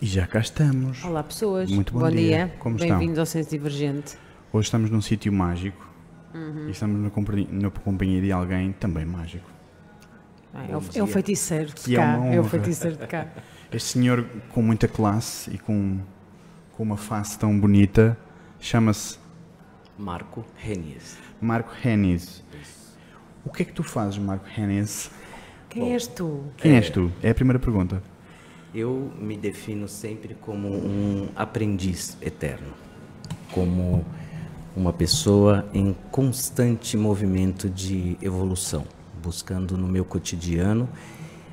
E já cá estamos. Olá pessoas, Muito bom dia. dia. Como estão? Bem-vindos ao Senso Divergente. Hoje estamos num sítio mágico Uhum. e estamos na, companhia- na companhia de alguém também mágico. Ah, é, Bom o, é o dia. feiticeiro de é cá. uma É, o feiticeiro de cá. Este senhor com muita classe e com, com uma face tão bonita chama-se Marco Renies. Marco Hennis. O que é que tu fazes, Marco Hennis? Quem és tu? Quem és tu? É a primeira pergunta. Eu me defino sempre como um aprendiz eterno, como uma pessoa em constante movimento de evolução, buscando no meu cotidiano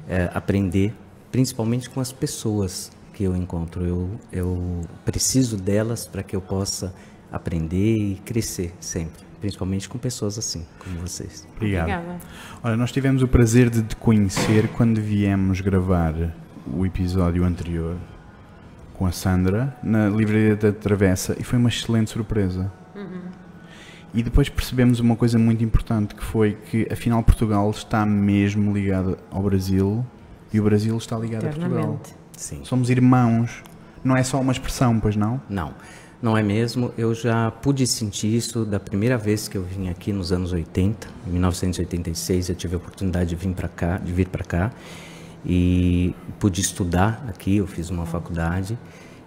eh, aprender, principalmente com as pessoas que eu encontro. Eu, eu preciso delas para que eu possa aprender e crescer sempre, principalmente com pessoas assim, como vocês. Obrigado. Obrigada. Olha, nós tivemos o prazer de te conhecer quando viemos gravar o episódio anterior com a Sandra na Livraria da Travessa e foi uma excelente surpresa. E depois percebemos uma coisa muito importante que foi que afinal Portugal está mesmo ligado ao Brasil e o Brasil está ligado a Portugal. Sim. Somos irmãos. Não é só uma expressão, pois não? Não, não é mesmo. Eu já pude sentir isso da primeira vez que eu vim aqui nos anos 80, em 1986, eu tive a oportunidade de vir para cá, de vir para cá e pude estudar aqui, eu fiz uma faculdade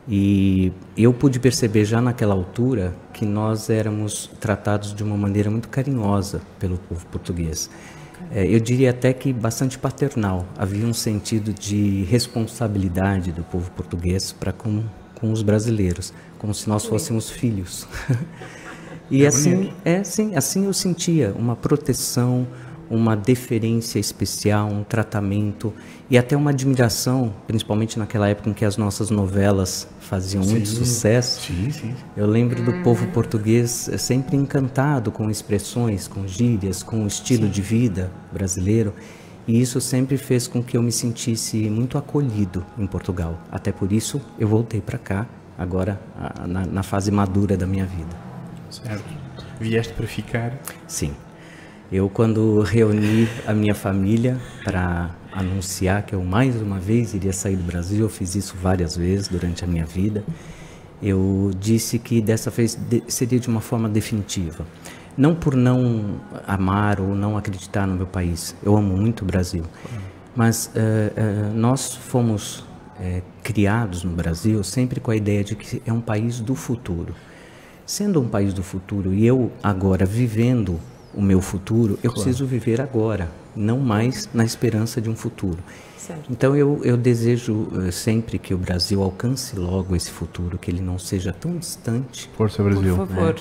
e eu pude perceber já naquela altura que nós éramos tratados de uma maneira muito carinhosa pelo povo português. É, eu diria até que bastante paternal. Havia um sentido de responsabilidade do povo português para com, com os brasileiros, como se nós fôssemos filhos. e É assim, é, sim, assim eu sentia uma proteção, uma deferência especial, um tratamento e até uma admiração, principalmente naquela época em que as nossas novelas faziam muito sucesso. Sim, sim. Eu lembro do povo português eh, sempre encantado com expressões, com gírias, com o estilo de vida brasileiro. E isso sempre fez com que eu me sentisse muito acolhido em Portugal. Até por isso eu voltei para cá, agora na, na fase madura da minha vida. Certo. Vieste para ficar. Sim. Eu, quando reuni a minha família para anunciar que eu mais uma vez iria sair do Brasil, eu fiz isso várias vezes durante a minha vida. Eu disse que dessa vez seria de uma forma definitiva. Não por não amar ou não acreditar no meu país. Eu amo muito o Brasil. Mas eh, eh, nós fomos eh, criados no Brasil sempre com a ideia de que é um país do futuro. Sendo um país do futuro e eu agora vivendo o meu futuro, eu preciso viver agora, não mais na esperança de um futuro. Certo. Então eu, eu desejo eh, sempre que o Brasil alcance logo esse futuro, que ele não seja tão distante Força Brasil. Por favor.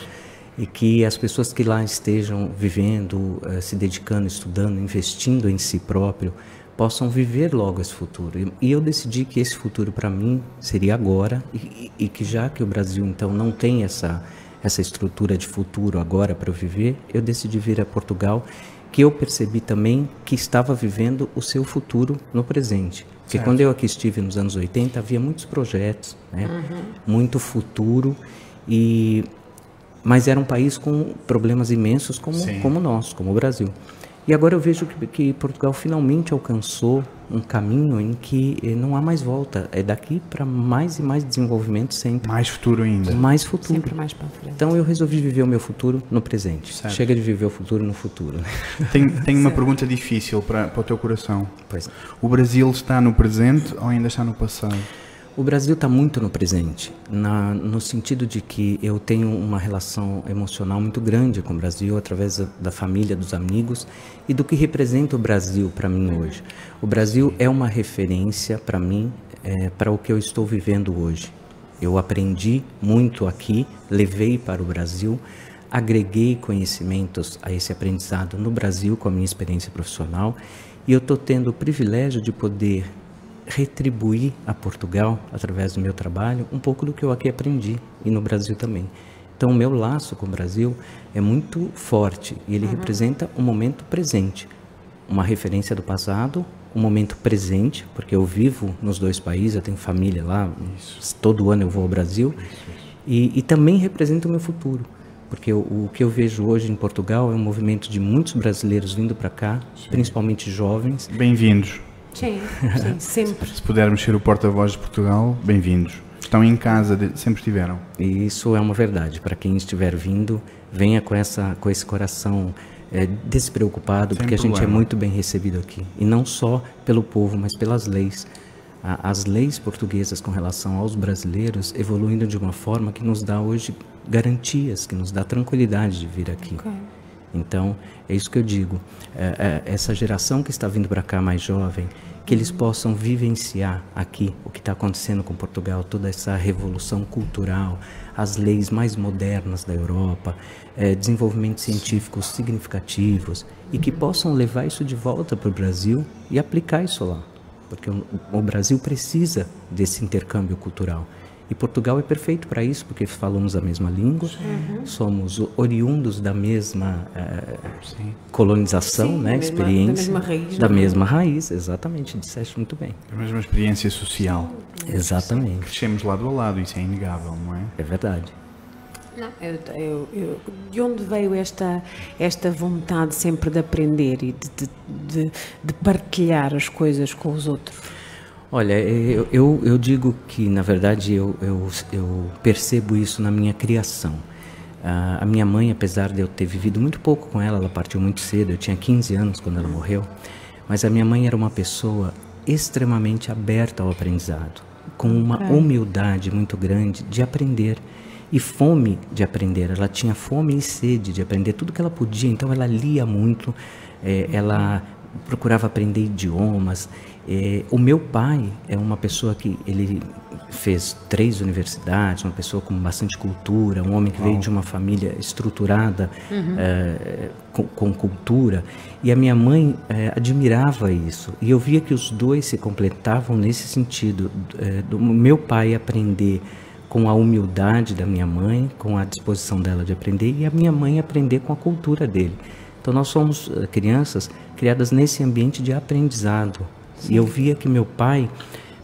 e que as pessoas que lá estejam vivendo, eh, se dedicando, estudando, investindo em si próprio, possam viver logo esse futuro. E- eu decidi que esse futuro para mim seria agora e- e que já que o Brasil então não tem essa essa estrutura de futuro agora para eu viver, eu decidi vir a Portugal, que eu percebi também que estava vivendo o seu futuro no presente. Porque quando eu aqui estive nos anos 80, havia muitos projetos, né? muito futuro e mas era um país com problemas imensos como, Sim. como nós, como o Brasil. E agora eu vejo que, que Portugal finalmente alcançou um caminho em que eh, não há mais volta. É daqui para mais e mais desenvolvimento sempre, Mais futuro ainda. mais futuro. Sempre mais para frente. Então eu resolvi viver o meu futuro no presente. Certo. Chega de viver o futuro no futuro. né? Tenho, tenho uma pergunta difícil para, para o teu coração. Pois. O Brasil está no presente ou ainda está no passado? O Brasil está muito no presente, na- no sentido de que eu tenho uma relação emocional muito grande com o Brasil através da, família, dos amigos e do que representa o Brasil para mim hoje. O Brasil é uma referência para mim, é, para o que eu estou vivendo hoje. Eu aprendi muito aqui, levei para o Brasil, agreguei conhecimentos a esse aprendizado no Brasil com a minha experiência profissional e eu estou tendo o privilégio de poder retribuir a Portugal, através do meu trabalho, um pouco do que eu aqui aprendi e no Brasil também. Então, o meu laço com o Brasil é muito forte e ele representa um momento presente, uma referência do passado, um momento presente, porque eu vivo nos dois países, eu tenho família lá, todo ano eu vou ao Brasil, E, e também representa o meu futuro, porque o, o que eu vejo hoje em Portugal é um movimento de muitos brasileiros vindo para cá, principalmente jovens, Bem-vindos. Sim, sim, sempre. Se pudermos ser o porta-voz de Portugal, bem-vindos. Estão em casa, de- sempre estiveram. E isso é uma verdade. Para quem estiver vindo, venha com, essa, com esse coração é, despreocupado, Sem porque a gente é problema. muito bem recebido aqui. E não só pelo povo, mas pelas leis. A- As leis portuguesas com relação aos brasileiros evoluindo de uma forma que nos dá hoje garantias, que nos dá tranquilidade de vir aqui. Ok. Então, é isso que eu digo. É, é, essa geração que está vindo para cá mais jovem, que eles possam vivenciar aqui o que está acontecendo com Portugal, toda essa revolução cultural, as leis mais modernas da Europa, é, desenvolvimentos científicos significativos e que possam levar isso de volta para o Brasil e aplicar isso lá. Porque o, o Brasil precisa desse intercâmbio cultural. E Portugal é perfeito para isso, porque falamos a mesma língua, somos o- oriundos da mesma eh, colonização, Sim, né, da mesma- experiência. da mesma raiz, Da não é? mesma raiz, exatamente, disseste muito bem. A mesma experiência social. Exatamente, Crescemos lado a lado, isso é inegável, não é? é verdade. Não, eu, eu- eu- de onde veio esta, esta vontade sempre de aprender e de, de, de- de partilhar as coisas com os outros? Olha, eu, eu, eu digo que, na verdade, eu, eu, eu percebo isso na minha criação. Ah, a minha mãe, apesar de eu ter vivido muito pouco com ela, ela partiu muito cedo, eu tinha 15 anos quando ela morreu, mas a minha mãe era uma pessoa extremamente aberta ao aprendizado, com uma humildade muito grande de aprender e fome de aprender. Ela tinha fome e sede de aprender tudo que ela podia, então ela lia muito, eh, ela procurava aprender idiomas. Eh, o meu pai é uma pessoa que ele fez três universidades, uma pessoa com bastante cultura, um homem que veio de uma família estruturada eh, com, com cultura. E a minha mãe eh, admirava isso. E eu via que os dois se completavam nesse sentido, do meu pai aprender com a humildade da minha mãe, com a disposição dela de aprender, e a minha mãe aprender com a cultura dele. Então nós somos eh, crianças criadas nesse ambiente de aprendizado. E eu via que meu pai,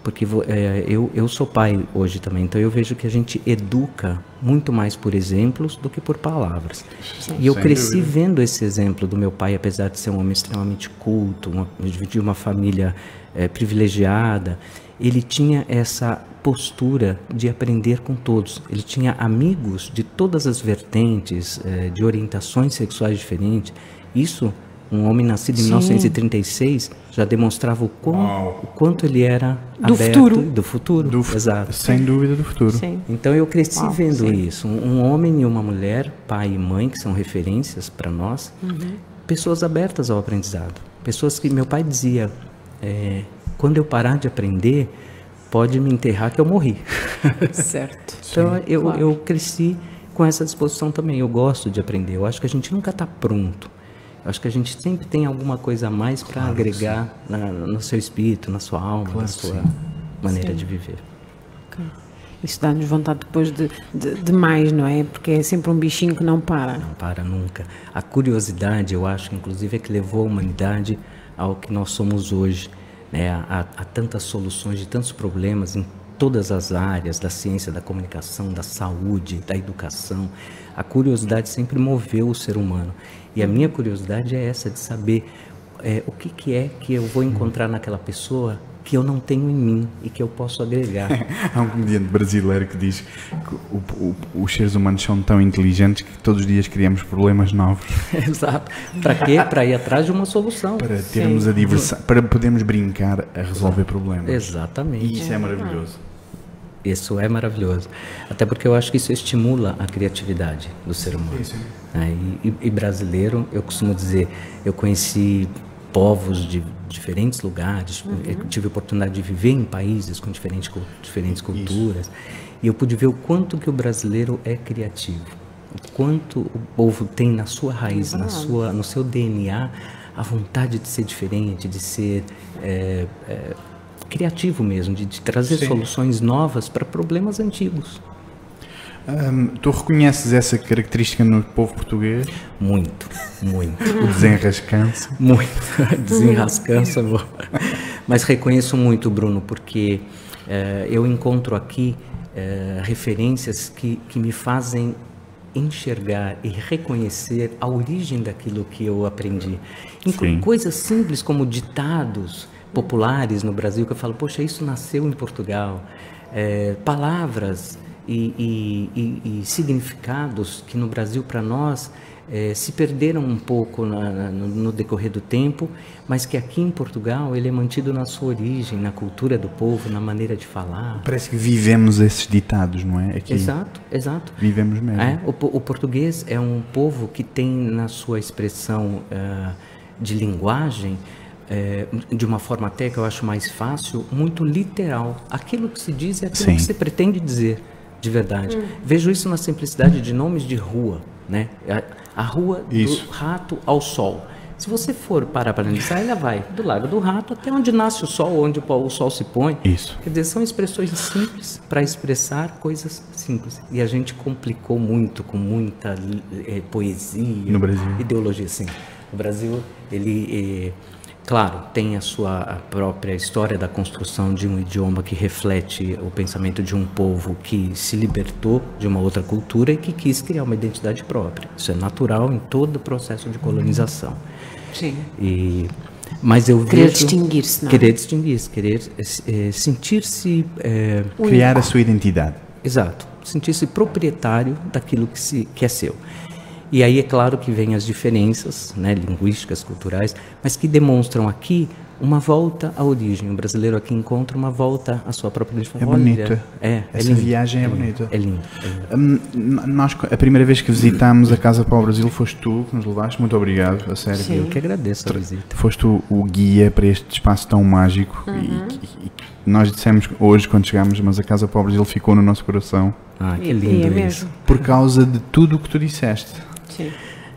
porque eh, eu, eu sou pai hoje também, então eu vejo que a gente educa muito mais por exemplos do que por palavras. e eu sem cresci dúvida. vendo esse exemplo do meu pai, apesar de ser um homem extremamente culto, uma, de uma família eh, privilegiada, ele tinha essa postura de aprender com todos. Ele tinha amigos de todas as vertentes, eh, de orientações sexuais diferentes. Isso, um homem nascido em 1936 já demonstrava o, quão, o quanto ele era Do aberto futuro. do futuro. Do Exato. Sem dúvida do futuro. Sim. Então eu cresci Uau, vendo sim. isso. Um, homem e uma mulher, pai e mãe, que são referências para nós, pessoas abertas ao aprendizado. Pessoas que meu pai dizia: é, quando eu parar de aprender, pode me enterrar que eu morri. Certo. então eu, claro. eu cresci com essa disposição também. Eu gosto de aprender. Eu acho que a gente nunca está pronto. Eu acho que a gente sempre tem alguma coisa a mais para agregar na- no seu espírito, na sua alma, Claro na sua sim. maneira Sim. de viver. Isso dá-nos vontade depois de, de, de mais, não é? Porque é sempre um bichinho que não para. Não para nunca. A curiosidade, eu acho, inclusive, é que levou a humanidade ao que nós somos hoje. Né? Há, tantas soluções de tantos problemas em todas as áreas da ciência, da comunicação, da saúde, da educação. A curiosidade sempre moveu o ser humano. E a minha curiosidade é essa, de saber é, o que, que é que eu vou encontrar naquela pessoa que eu não tenho em mim e que eu posso agregar. Há um comediante brasileiro que diz que o- o- os seres humanos são tão inteligentes que todos os dias criamos problemas novos Exato. Para quê? Para ir atrás de uma solução. para termos a diversão, para podermos brincar a resolver problemas. Exatamente. E isso é maravilhoso. Isso é maravilhoso. Até porque eu acho que isso estimula a criatividade do ser humano. né? E, e- e brasileiro, eu costumo dizer, eu conheci povos de diferentes lugares, eu tive a oportunidade de viver em países com diferentes, diferentes culturas, e eu pude ver o quanto que o brasileiro é criativo, o quanto o povo tem na sua raiz, na sua, no seu DNA, a vontade de ser diferente, de ser é, é, criativo mesmo, de, de trazer Sim. soluções novas para problemas antigos. Hum, tu reconheces essa característica no povo português? Muito, muito, O desenrascanço? muito. Desenrascança, vou. Mas reconheço muito, Bruno, porque eh, eu encontro aqui eh, referências que, que me fazem enxergar e reconhecer a origem daquilo que eu aprendi. Inclu coisas simples como ditados, populares no Brasil que eu falo, poxa, isso nasceu em Portugal. É, palavras e, e, e, significados que no Brasil, para nós, é, se perderam um pouco na, na, no, decorrer do tempo, mas que aqui em Portugal ele é mantido na sua origem, na cultura do povo, na maneira de falar. Parece que vivemos esses ditados, não é? Aqui exato, exato. Vivemos mesmo. É, o, o, português é um povo que tem na sua expressão uh, de linguagem é, de uma forma até que eu acho mais fácil, muito literal. Aquilo que se diz é aquilo Sim. que se pretende dizer de verdade. Hum. Vejo isso na simplicidade de nomes de rua, né? A, a rua isso. do rato ao sol. Se você for parar para analisar, ela vai do lado do rato até onde nasce o sol, onde o sol se põe. Isso. Quer dizer, são expressões simples para expressar coisas simples. E a gente complicou muito com muita é, poesia, no Brasil. ideologia, sim. O Brasil, ele é, Claro, tem a sua própria história da construção de um idioma que reflete o pensamento de um povo que se libertou de uma outra cultura e que quis criar uma identidade própria. Isso é natural em todo o processo de colonização. Sim. E, mas eu querer distinguir-se, querer distinguir-se, querer é, sentir-se é, criar a sua identidade. Exato, sentir-se proprietário daquilo que, se, que é seu. E aí é claro que vem as diferenças né, linguísticas, culturais, mas que demonstram aqui uma volta à origem. O brasileiro aqui encontra uma volta à sua própria origem. É bonito. É, é Essa lindo, viagem é, é bonita. É lindo. É lindo. Hum, nós, a primeira vez que visitámos a Casa para o Brasil foste tu que nos levaste. Muito obrigado, a sério. Sim. Eu que agradeço a visita. Foste o, o guia para este espaço tão mágico uhum. e, e, e, nós dissemos hoje quando chegámos, mas a Casa para o Brasil ficou no nosso coração. Ah, que lindo é isso. Por causa de tudo o que tu disseste. Sim.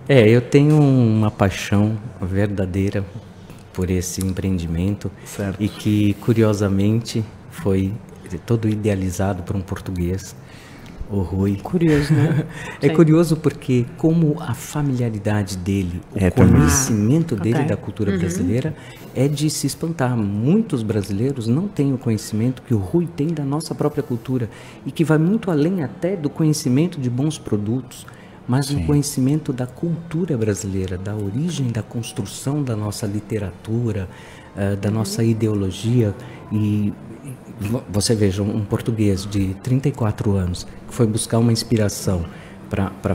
É, eu tenho uma paixão verdadeira por esse empreendimento certo. e que curiosamente foi todo idealizado por um português, o Rui. Curioso, né? é Sim. curioso porque como a familiaridade dele, o é, conhecimento ah, dele okay. da cultura uhum. brasileira é de se espantar. Muitos brasileiros não têm o conhecimento que o Rui tem da nossa própria cultura e que vai muito além até do conhecimento de bons produtos mas Sim. um conhecimento da cultura brasileira, da origem da construção da nossa literatura, uh, da nossa ideologia. E, você veja, um português de 34 anos que foi buscar uma inspiração para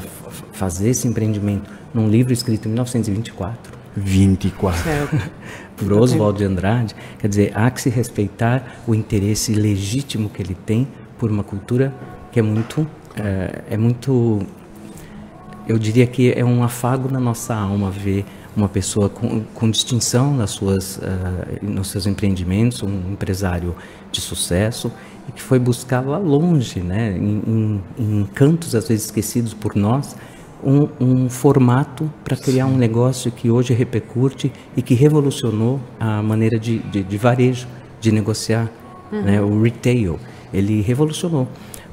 fazer esse empreendimento num livro escrito em 1924. 24. por Oswald de Andrade, quer dizer, há que se respeitar o interesse legítimo que ele tem por uma cultura que é muito, é, é muito eu diria que é um afago na nossa alma ver uma pessoa com, com distinção nas suas, uh, nos seus empreendimentos, um empresário de sucesso e que foi buscar lá longe, né, em, em, em cantos às vezes esquecidos por nós, um, um formato para criar Sim. um negócio que hoje repercute e que revolucionou a maneira de, de, de varejo, de negociar, uhum. né, o retail. Ele revolucionou,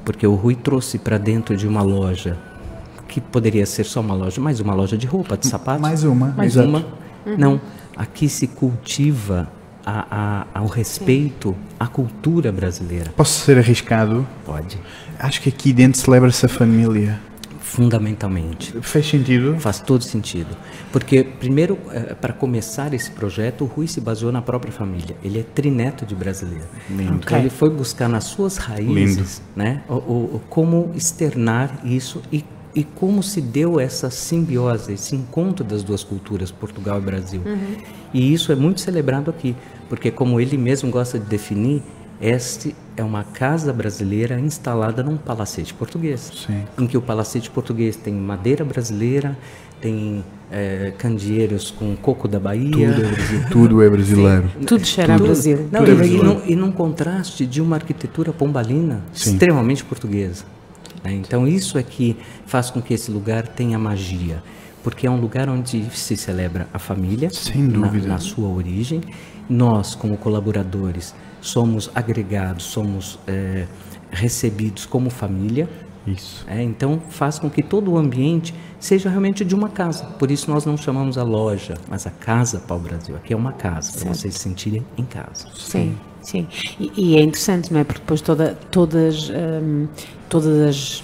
porque o Rui trouxe para dentro de uma loja que poderia ser só uma loja, mais uma loja de roupa, de sapatos. Mais uma. Mais exato. uma. Uhum. Não, aqui se cultiva a, a, ao respeito Sim. à cultura brasileira. Posso ser arriscado? Pode. Acho que aqui dentro celebra-se a família. Fundamentalmente. Faz sentido? Faz todo sentido. Porque, primeiro, é, para começar esse projeto, o Rui se baseou na própria família. Ele é trineto de brasileiro. Lindo. Então, ele foi buscar nas suas raízes né, o, o, como externar isso e e como se deu essa simbiose, esse encontro das duas culturas, Portugal e Brasil. Uhum. E isso é muito celebrado aqui, porque como ele mesmo gosta de definir, este é uma casa brasileira instalada num palacete português, Sim. em que o palacete português tem madeira brasileira, tem é, candeeiros com coco da Bahia. Tudo é, tudo é brasileiro. Sim. Tudo cheira tudo, Brasil. Não, tudo e, é e, num, e num contraste de uma arquitetura pombalina Sim. extremamente portuguesa. Né? Então isso é que faz com que esse lugar tenha magia, porque é um lugar onde se celebra a família, Sem dúvida. Na, na sua origem. Nós, como colaboradores, somos agregados, somos é, recebidos como família. Isso. É, então faz com que todo o ambiente seja realmente de uma casa. Por isso nós não chamamos a loja, mas a casa para o Brasil. Aqui é uma casa, para vocês se sentirem em casa. Sim. Sim, e, e, é interessante, não é? Porque depois toda, todas, hum, todas as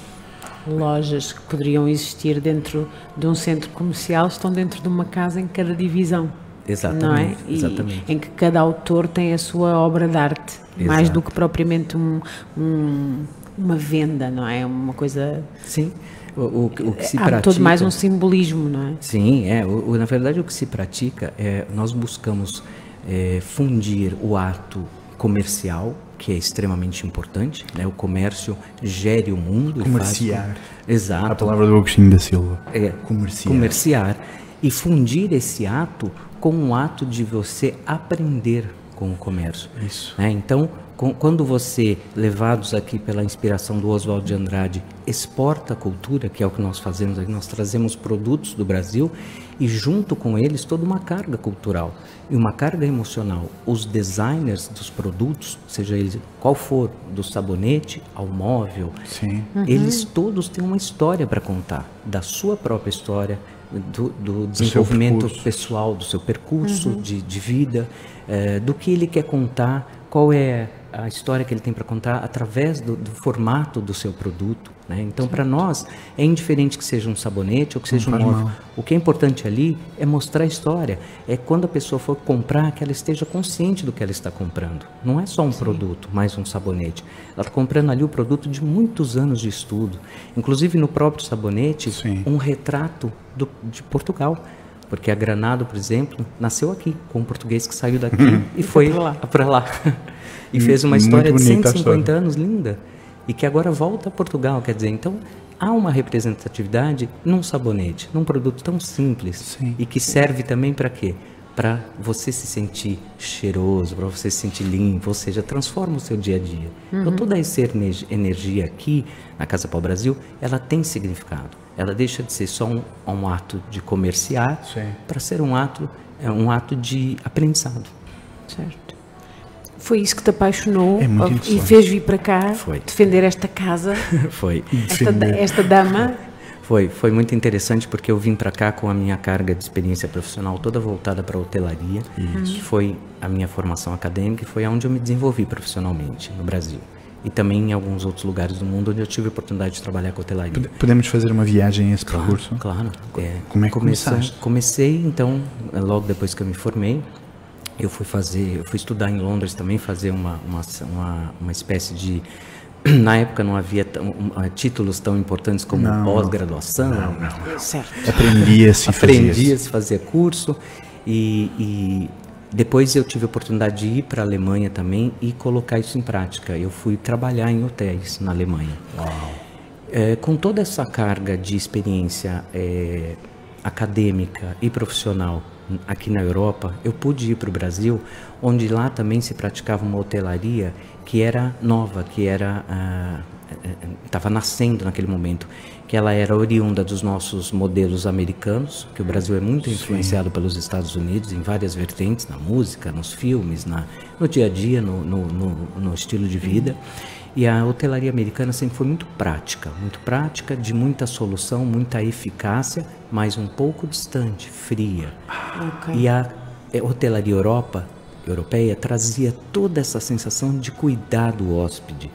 lojas que poderiam existir dentro de um centro comercial estão dentro de uma casa em cada divisão. Exatamente, não é? Exatamente. Em que cada autor tem a sua obra de arte, mais Exato. do que propriamente um, um- uma venda, não é? Uma coisa. Sim, o, o, o que se Há pratica... todo mais um simbolismo, não é? Sim, é. O- na verdade, o que se pratica é nós buscamos é, fundir o ato comercial, que é extremamente importante. Né? O comércio gere o mundo. e faz Comerciar. A Exato. palavra do Agostinho da Silva. É, Comerciar. comerciar e fundir esse ato com o ato de você aprender com o comércio. Isso. né? Então, quando você, levados aqui pela inspiração do Oswald de Andrade, exporta a cultura, que é o que nós fazemos aqui, nós trazemos produtos do Brasil e junto com eles toda uma carga cultural e uma carga emocional. Os designers dos produtos, seja ele qual for, do sabonete ao móvel, Sim. eles todos têm uma história para contar, da sua própria história, do, do desenvolvimento percurso. pessoal, do seu percurso de, de vida, eh, do que ele quer contar, qual é a história que ele tem para contar através do, do formato do seu produto. né? Então, para nós, é indiferente que seja um sabonete ou que seja um móvel. O que é importante ali é mostrar a história. É quando a pessoa for comprar, que ela esteja consciente do que ela está comprando. Não é só um produto, mais um sabonete. Ela está comprando ali o produto de muitos anos de estudo. Inclusive no próprio sabonete, Sim. um retrato do- de Portugal. Porque a Granado, por exemplo, nasceu aqui, com um português que saiu daqui e foi para lá. E fez uma Muito história de bonita a 150 história. anos linda e que agora volta a Portugal, quer dizer, então há uma representatividade num sabonete, num produto tão simples Sim. e que serve também para quê? Para você se sentir cheiroso, para você se sentir limpo, ou seja, transforma o seu dia a dia. Então toda essa energia aqui na Casa Pau Brasil, ela tem significado. Ela deixa de ser só um, um ato de comerciar para ser um ato, é um ato de aprendizado. Certo. Foi isso que te apaixonou É muito e interessante. fez vir para cá Foi. defender esta casa, Foi. esta, esta dama. Foi, foi muito interessante porque eu vim para cá com a minha carga de experiência profissional toda voltada para a hotelaria. que Foi a minha formação acadêmica e foi onde eu me desenvolvi profissionalmente no Brasil. E também em alguns outros lugares do mundo onde eu tive a oportunidade de trabalhar com hotelaria. Pode- Podemos fazer uma viagem a esse percurso? Claro. É, Como é que começou- começaste? Comecei, então, logo depois que eu me formei, eu fui fazer, eu fui estudar em Londres também, fazer uma, uma, uma, uma espécie de... Na época não havia eh, títulos tão importantes como Não, não. pós-graduação, Certo. Aprendia-se e aprendi fazia a se fazer curso e, e depois eu tive a oportunidade de ir para a Alemanha também e colocar isso em prática. Eu fui trabalhar em hotéis na Alemanha. É, com toda essa carga de experiência é, acadêmica e profissional aqui na Europa, eu pude ir para o Brasil, onde lá também se praticava uma hotelaria que era nova, que era estava nascendo naquele momento, que ela era oriunda dos nossos modelos americanos, que o Brasil é muito influenciado pelos Estados Unidos em várias vertentes, na música, nos filmes, na, no dia a dia, no, no, no, no estilo de vida. E a hotelaria americana sempre foi muito prática, muito prática, de muita solução, muita eficácia, mas um pouco distante, fria. Ok. E a eh, hotelaria Europa, europeia trazia toda essa sensação de cuidar do hóspede,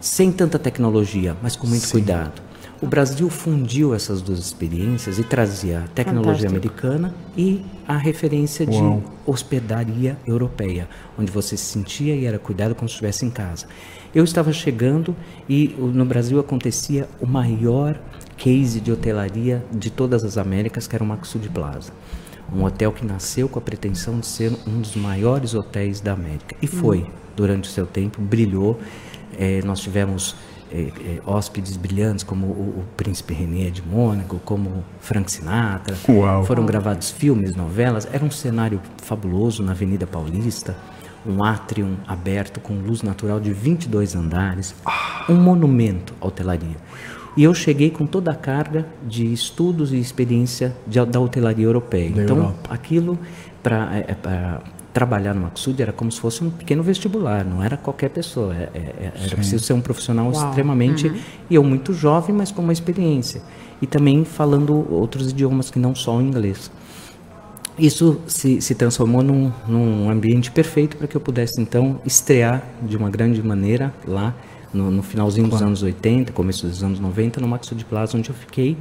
sem tanta tecnologia, mas com muito cuidado. O Brasil fundiu essas duas experiências e trazia a tecnologia Fantástico. americana e a referência de Uau. hospedaria europeia, onde você se sentia e era cuidado como se estivesse em casa. Eu estava chegando e no Brasil acontecia o maior case de hotelaria de todas as Américas, que era o Maxud Plaza. Um hotel que nasceu com a pretensão de ser um dos maiores hotéis da América. E foi, durante o seu tempo, brilhou. Eh, nós tivemos eh, eh, hóspedes brilhantes como o, o Príncipe René de Mônaco, como Frank Sinatra. Uau. Foram gravados filmes, novelas. Era um cenário fabuloso na Avenida Paulista. Um átrio aberto com luz natural de 22 andares. Um monumento à hotelaria. E eu cheguei com toda a carga de estudos e experiência de- da hotelaria europeia. Da então, Europa. aquilo para trabalhar no Maxud era como se fosse um pequeno vestibular, não era qualquer pessoa. é- é- é- era preciso ser um profissional extremamente. E eu muito jovem, mas com uma experiência. E também falando outros idiomas que não só o inglês. Isso se, se transformou num, num ambiente perfeito para que eu pudesse, então, estrear de uma grande maneira lá no, no finalzinho dos anos 80, começo dos anos 90, no Maxud Plaza, onde eu fiquei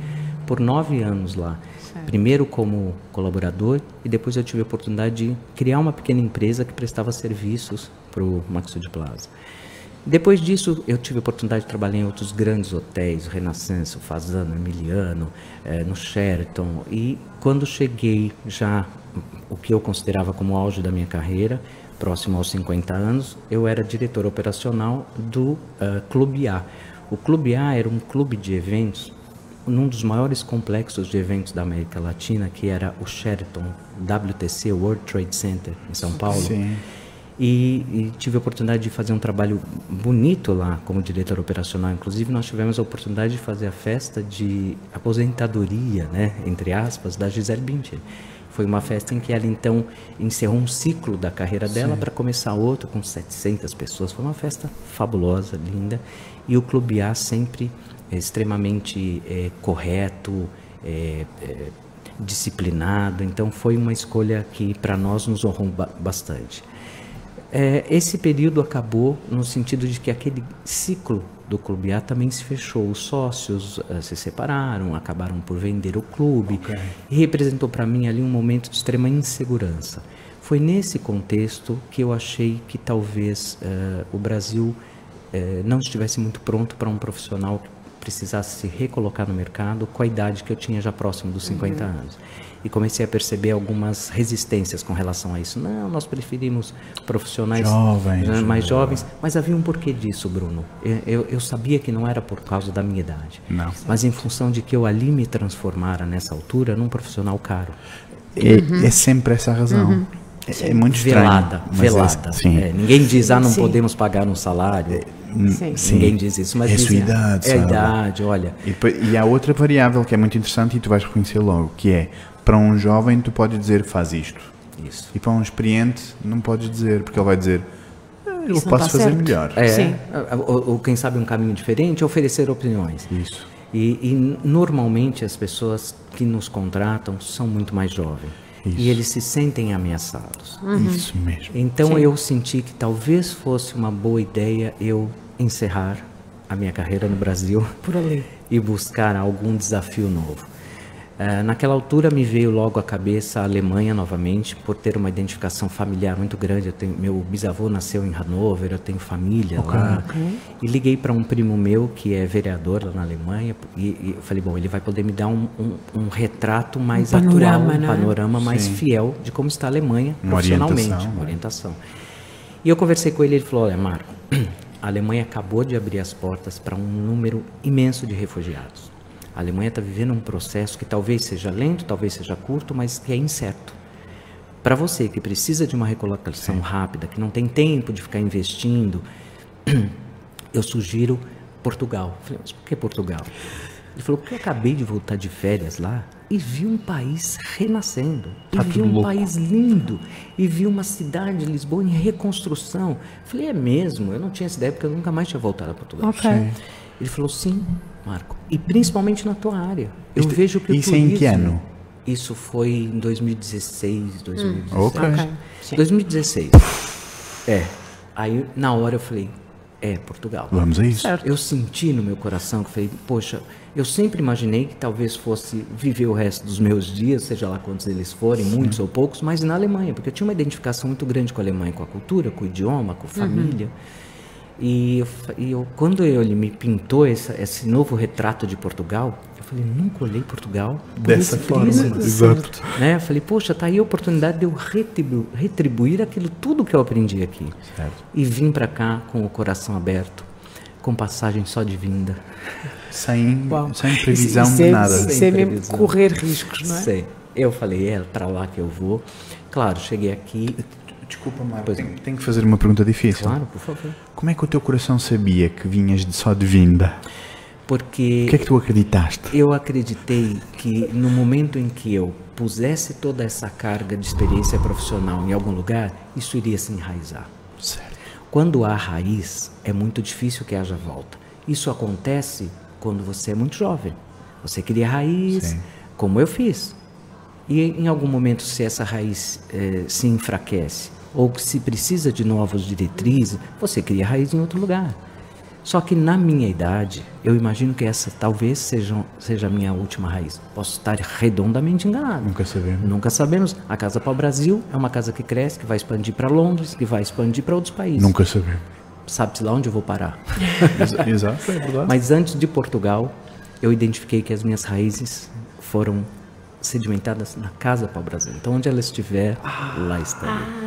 por nove anos lá. Primeiro como colaborador e depois eu tive a oportunidade de criar uma pequena empresa que prestava serviços para o Maxud Plaza. Depois disso, eu tive a oportunidade de trabalhar em outros grandes hotéis, o Renascença, o Fazano, Emiliano, eh, no Sheraton. E quando cheguei já o que eu considerava como auge da minha carreira, próximo aos 50 anos, eu era diretor operacional do uh, Clube A. O Clube A era um clube de eventos num dos maiores complexos de eventos da América Latina, que era o Sheraton WTC, World Trade Center, em São Paulo. Sim. E, e, tive a oportunidade de fazer um trabalho bonito lá como diretor operacional. Inclusive, nós tivemos a oportunidade de fazer a festa de aposentadoria, né, entre aspas, da Gisele Bündchen. Foi uma festa em que ela então encerrou um ciclo da carreira dela para começar outro com 700 pessoas. Foi uma festa fabulosa, linda. E o Clube A sempre é, extremamente é, correto, é, é disciplinado. Então foi uma escolha que para nós nos honrou ba bastante. É, esse período acabou no sentido de que aquele ciclo do Clube A também se fechou. Os sócios uh, se separaram, acabaram por vender o clube okay. e representou para mim ali um momento de extrema insegurança. Foi nesse contexto que eu achei que talvez uh, o Brasil uh, não estivesse muito pronto para um profissional que precisasse se recolocar no mercado com a idade que eu tinha já próximo dos 50 uhum. anos e comecei a perceber algumas resistências com relação a isso. Não, nós preferimos profissionais jovens, né, mais jovens, mas havia um porquê disso, Bruno. Eu, eu, sabia que não era por causa da minha idade, não. mas em função de que eu ali me transformara nessa altura num profissional caro. É, uhum. é sempre essa a razão. Uhum. É, é, muito estranho. Velada, velada. É, ninguém diz, ah, não sim. podemos pagar um salário. É, sim. Ninguém diz isso, mas é dizem, sua idade, é a idade, olha. E, e há outra variável que é muito interessante e tu vais reconhecer logo, que é para um jovem tu podes dizer faz isto. Isso. E para um experiente não podes dizer, porque ele vai dizer eu posso tá fazer certo. melhor. É, Sim. Ou, ou, quem sabe um caminho diferente, oferecer opiniões. Isso. E, e, normalmente as pessoas que nos contratam são muito mais jovens. Isso. E eles se sentem ameaçados. Uhum. Isso mesmo. Então Sim. eu senti que talvez fosse uma boa ideia eu encerrar a minha carreira no Brasil por ali e buscar algum desafio novo. Uh, naquela altura me veio logo à cabeça a Alemanha novamente, por ter uma identificação familiar muito grande. Tenho, meu bisavô nasceu em Hannover, eu tenho família okay. lá. Okay. E liguei para um primo meu que é vereador lá na Alemanha e, e eu falei, bom, ele vai poder me dar um, um, um retrato mais um panorama, atual, um né? panorama mais Sim. fiel de como está a Alemanha uma profissionalmente, orientação, uma né? orientação. E eu conversei com ele, ele falou, olha, Marco, a Alemanha acabou de abrir as portas para um número imenso de refugiados. A Alemanha está vivendo um processo que talvez seja lento, talvez seja curto, mas que é incerto. Para você que precisa de uma recolocação Sim. rápida, que não tem tempo de ficar investindo, eu sugiro Portugal. falei, mas por que Portugal? Ele falou, porque eu acabei de voltar de férias lá e vi um país renascendo. Tá e vi um louco. país lindo. E vi uma cidade de Lisboa em reconstrução. Eu falei, é mesmo? Eu não tinha essa ideia porque eu nunca mais tinha voltado a Portugal. Okay. Ele falou, sim, Marco. E principalmente na tua área. Eu Isto, vejo que o Isso turismo, em que ano? Isso foi em 2016, 2017. Hum. Ok. okay. 2016. É. Aí na hora eu falei, é Portugal. Vamos a isso. Certo. Eu senti no meu coração que falei, poxa, eu sempre imaginei que talvez fosse viver o resto dos meus dias, seja lá quantos eles forem, Sim. muitos ou poucos, mas na Alemanha, porque eu tinha uma identificação muito grande com a Alemanha, com a cultura, com o idioma, com a família. Uhum. E, eu, e eu, quando ele me pintou essa, esse novo retrato de Portugal, eu falei, nunca olhei Portugal dessa forma. Exato. Né? Eu falei, poxa, tá aí a oportunidade de eu retribuir, retribuir aquilo tudo que eu aprendi aqui. Certo. E vim para cá com o coração aberto, com passagem só de vinda. Sem, sem previsão de é nada. Sem, sem mesmo correr riscos, não é? Sei. Eu falei, é para lá que eu vou. Claro, cheguei aqui Desculpa, Marco, tenho, tenho, que fazer uma pergunta difícil. Claro, por favor. Como é que o teu coração sabia que vinhas de só de vinda? Porque... O que é que tu acreditaste? Eu acreditei que no momento em que eu pusesse toda essa carga de experiência profissional em algum lugar, isso iria se enraizar. Certo. Quando há raiz, é muito difícil que haja volta. Isso acontece quando você é muito jovem. Você cria raiz, Sim. como eu fiz. E em algum momento, se essa raiz eh, se enfraquece, ou que se precisa de novas diretrizes, você cria raiz em outro lugar. Só que na minha idade, eu imagino que essa talvez seja, seja a minha última raiz. Posso estar redondamente enganado. Nunca sabemos. Nunca sabemos. A Casa para o Brasil é uma casa que cresce, que vai expandir para Londres, que vai expandir para outros países. Nunca sabemos. Sabe-se lá onde eu vou parar. Exa- Exato, é. Mas antes de Portugal, eu identifiquei que as minhas raízes foram sedimentadas na Casa para o Brasil. Então, onde ela estiver, lá estarei. Ah,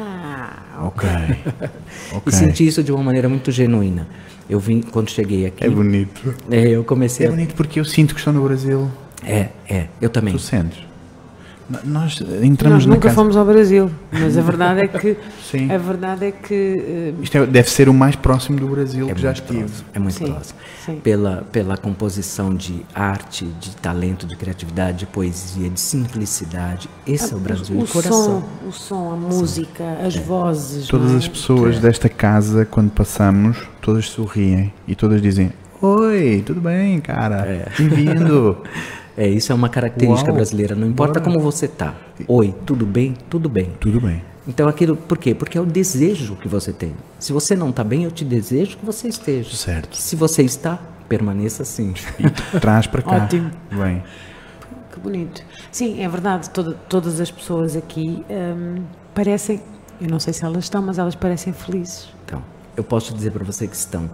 Ok. E senti isso de uma maneira muito genuína. Eu vim, quando cheguei aqui, É bonito. é, eu comecei É a... bonito porque eu sinto que estou no Brasil. É, é, eu também. Tu sentes? Nós entramos Nós nunca casa... fomos ao Brasil, mas a verdade é que Sim. a verdade é que eh, Isto é- deve ser o mais próximo do Brasil É que já estive. próximo, é muito Sim, próximo. sim. Pela, pela composição de arte, de talento, de criatividade, de poesia, de simplicidade. Esse é o Brasil, o o coração. som, o som, a música, as vozes. Todas é? as pessoas desta casa, quando passamos, todas sorriem e todas dizem: Oi, tudo bem, cara? Bem-vindo. É, isso é uma característica Uau. brasileira. Não importa Bora. como você tá. Oi, tudo bem? Tudo bem. tudo bem. Então aquilo, por quê? Porque é o desejo que você tem. Se você não está bem, eu te desejo que você esteja. Certo. Se você está, permaneça assim. E traz para cá. Ótimo. Bem. Que bonito. Sim, é verdade, toda- todas as pessoas aqui hum, parecem, eu não sei se elas estão, mas elas parecem felizes. Então, eu posso dizer para você que estão.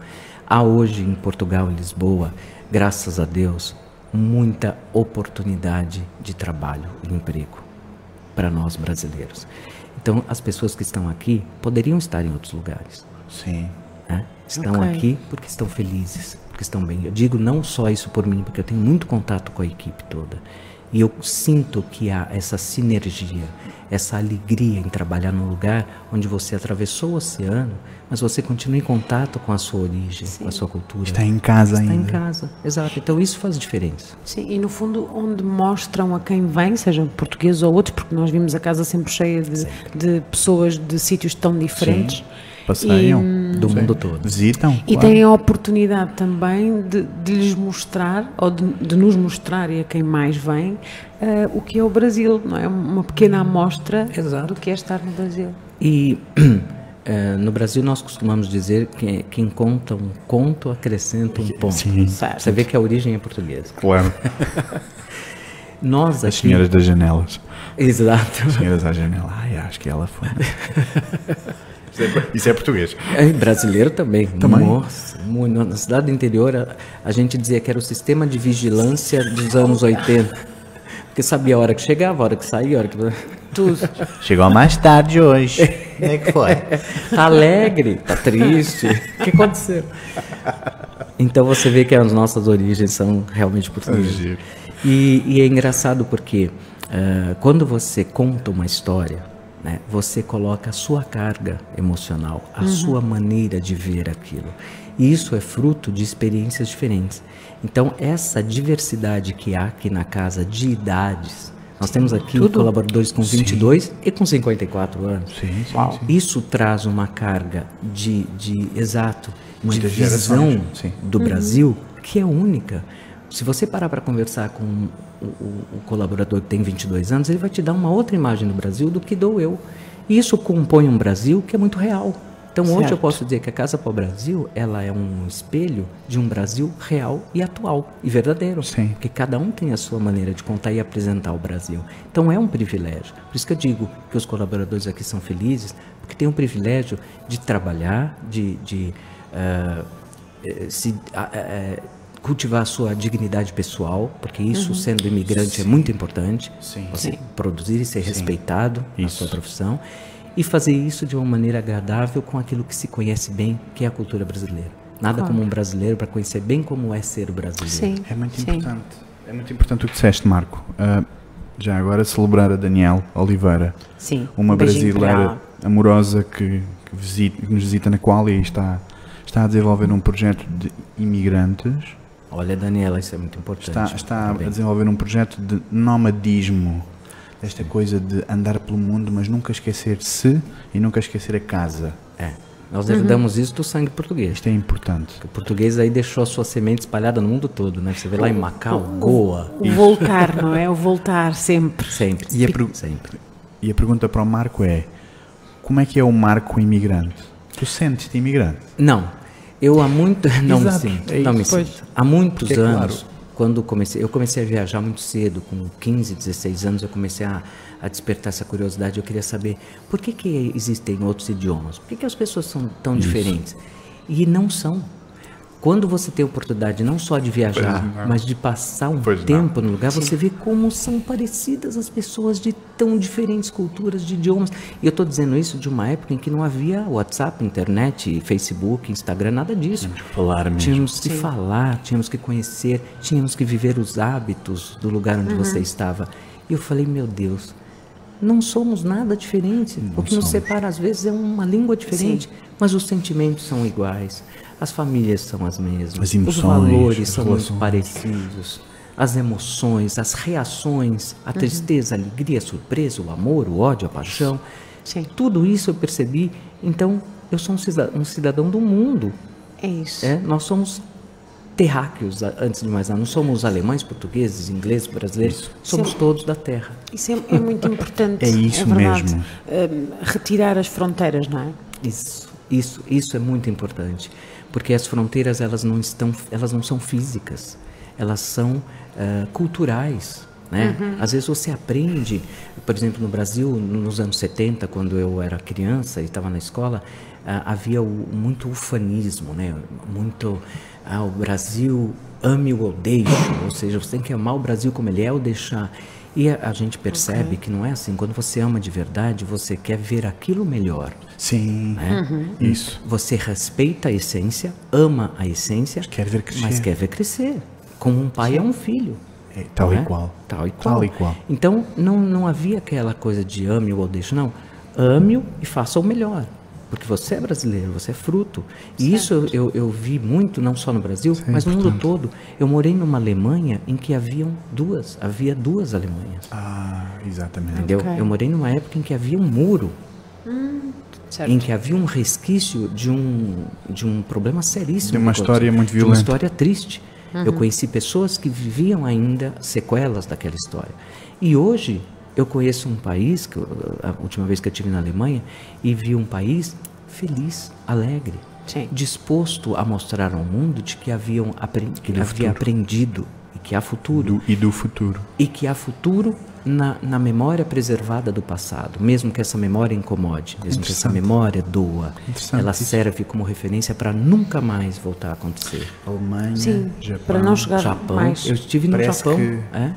Há hoje em Portugal, em Lisboa, graças a Deus, muita oportunidade de trabalho e emprego para nós brasileiros. Então, as pessoas que estão aqui poderiam estar em outros lugares. Sim. né? Estão Ok. aqui porque estão felizes, porque estão bem. Eu digo não só isso por mim, porque eu tenho muito contato com a equipe toda. E eu sinto que há essa sinergia, essa alegria em trabalhar num lugar onde você atravessou o oceano, mas você continua em contato com a sua origem, com a sua cultura. Está em casa Está em ainda. casa, exato. Então isso faz diferença. Sim, e no fundo, onde mostram a quem vem, sejam portugueses ou outros, porque nós vimos a casa sempre cheia de, de pessoas de sítios tão diferentes. Passeiam. Do Sim. mundo todo. Visitam. E claro. têm a oportunidade também de, de lhes mostrar, ou de, de nos mostrar, e a quem mais vem, eh, o que é o Brasil, não é? Uma pequena amostra Exato. do que é estar no Brasil. E eh, no Brasil nós costumamos dizer que quem conta um conto acrescenta um ponto. Sim. Certo. Você vê que a origem é portuguesa. Claro. Nós As aqui. senhoras das janelas. Exato. Senhoras à janela. Ai, acho que ela foi. Isso é, isso é português. É, brasileiro também. Também? Nossa, na cidade do interior a, a gente dizia que era o sistema de vigilância dos anos 80. Porque sabia a hora que chegava, a hora que saía, a hora que. Tudo. Chegou mais tarde hoje. Como é que foi? Tá alegre, tá triste. O que aconteceu? Então você vê que as nossas origens são realmente portuguesas. E, e é engraçado porque eh, quando você conta uma história, né, você coloca a sua carga emocional, a sua maneira de ver aquilo. E isso é fruto de experiências diferentes. Então, essa diversidade que há aqui na casa de idades, nós temos aqui colaboradores com 22 e com 54 anos. Sim, sim, Uau. sim. Isso traz uma carga de, de exato, de Muitas visão sim. do Brasil que é única. Se você parar para conversar com o, o- colaborador que tem 22 anos, ele vai te dar uma outra imagem do Brasil do que dou eu. E isso compõe um Brasil que é muito real. Então hoje eu Certo. posso dizer que a Casa para o Brasil, ela é um espelho de um Brasil real e atual e verdadeiro. Sim. Porque cada um tem a sua maneira de contar e apresentar o Brasil. Então é um privilégio. Por isso que eu digo que os colaboradores aqui são felizes, porque tem o privilégio de trabalhar, de, de eh, se, ah, eh, cultivar a sua dignidade pessoal, porque isso, sendo imigrante, é muito importante. Sim. Você produzir e ser respeitado na sua profissão. E fazer isso de uma maneira agradável com aquilo que se conhece bem, que é a cultura brasileira. Nada como um brasileiro para conhecer bem como é ser o brasileiro. Sim. É muito sim. importante. É muito importante o que disseste, Marco. Ah, já agora celebrar a Daniel Oliveira, Sim. uma Um brasileira amorosa que, que visita- que nos visita na qual e está, está a desenvolver um projeto de imigrantes. Olha, Daniela, isso é muito importante. Está, está a desenvolver um projeto de nomadismo. Esta coisa de andar pelo mundo, mas nunca esquecer-se e nunca esquecer a casa. É. Nós herdamos isso do sangue português. Isto é importante. O português aí deixou a sua semente espalhada no mundo todo, né? Você vê lá em Macau, Goa, O voltar, não é? O voltar sempre. sempre. E a sempre. E a pergunta para o Marco é: como é que é o Marco imigrante? Tu sentes-te imigrante? Não. Eu há muito não Exato, me sinto, é não me isso. Pois. sinto. Há muitos Porque é anos, claro. quando comecei, eu comecei a viajar muito cedo, com 15, 16 anos, eu comecei a, a despertar essa curiosidade. Eu queria saber por que que existem outros idiomas? Por que que as pessoas são tão diferentes? E não são. Quando você tem a oportunidade não só de viajar, Pois não. mas de passar um Pois não. tempo no lugar, você vê como são parecidas as pessoas de tão diferentes culturas, de idiomas. E eu estou dizendo isso de uma época em que não havia WhatsApp, internet, Facebook, Instagram, nada disso. falar mesmo. Tínhamos que falar, tínhamos que conhecer, tínhamos que viver os hábitos do lugar onde você estava. E eu falei, meu Deus, não somos nada diferentes. o que nos somos. separa às vezes é uma língua diferente, mas os sentimentos são iguais, as famílias são as mesmas, As os emoções, valores as são muito relações. parecidos. As emoções, as reações, a tristeza, a alegria, a surpresa, o amor, o ódio, a paixão. Sim. Tudo isso eu percebi. Então, eu sou um cida- um cidadão do mundo. É isso. É, nós somos terráqueos, antes de mais nada. Não somos alemães, portugueses, ingleses, brasileiros. Somos Sim. todos da terra. Isso é, é muito importante. É isso verdade. mesmo. Hum, retirar as fronteiras, não é? Isso, isso, isso é muito importante, porque as fronteiras elas não estão, elas não são físicas, elas são eh, culturais. Né? Às vezes você aprende, por exemplo, no Brasil, nos anos 70, quando eu era criança e estava na escola, ah, havia o- muito ufanismo, né? muito ah, o Brasil ame-o ou deixe, ou seja, você tem que amar o Brasil como ele é ou deixar. E a, a gente percebe que não é assim, quando você ama de verdade, você quer ver aquilo melhor. Sim. Né? Isso. Você respeita a essência, ama a essência, Mas quer ver crescer. mas quer ver crescer. Como um pai é um filho. É, tal e qual. Tal e qual. Tal e qual. Então, não, não havia aquela coisa de ame-o ou deixe, não. Ame-o e faça o melhor. Porque você é brasileiro, você é fruto. E isso eu, eu, vi muito, não só no Brasil, é mas no mundo importante. todo. Eu morei numa Alemanha em que haviam duas, havia duas Alemanhas. Ah, exatamente. Entendeu? Ok. Eu morei numa época em que havia um muro Certo. em que havia um resquício de um, de um problema seríssimo. De uma história muito De uma violenta. história triste. Eu conheci pessoas que viviam ainda sequelas daquela história. E hoje eu conheço um país, que eu- a última vez que eu estive na Alemanha, e vi um país feliz, alegre, Sim. disposto a mostrar ao mundo de que, haviam que havia futuro. aprendido e que há futuro Do- e do futuro. e que há futuro na, na memória preservada do passado, mesmo que essa memória incomode, mesmo que essa memória doa, ela serve como referência para nunca mais voltar a acontecer. Alemanha, Sim, Japão. para não chegar Japão, mais. eu estive no Parece Japão, que- é?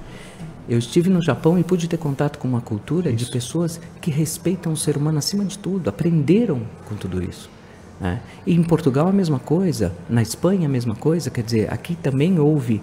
Eu estive no Japão e pude ter contato com uma cultura de pessoas que respeitam o ser humano acima de tudo, aprenderam com tudo isso. né? E em Portugal a mesma coisa, na Espanha a mesma coisa, quer dizer, aqui também houve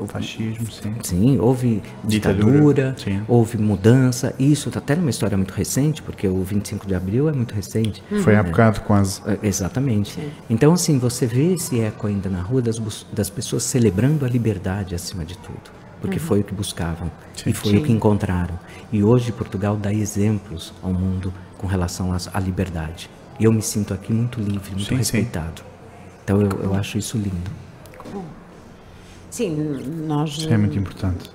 o- Fascismo, sim. Sim, houve Ditadura, ditadura, sim. houve mudança. Isso está até numa história muito recente, porque o 25 de abril é muito recente. Foi há bocado quase. É, Exatamente. Então, assim, você vê esse eco ainda na rua das, das pessoas celebrando a liberdade acima de tudo. Porque foi o que buscavam e foi o que encontraram. E hoje Portugal dá exemplos ao mundo com relação à, liberdade. E eu me sinto aqui muito livre, muito Sim, sim. respeitado. Então, eu, eu acho isso lindo. Sim, nós. Isso é muito importante.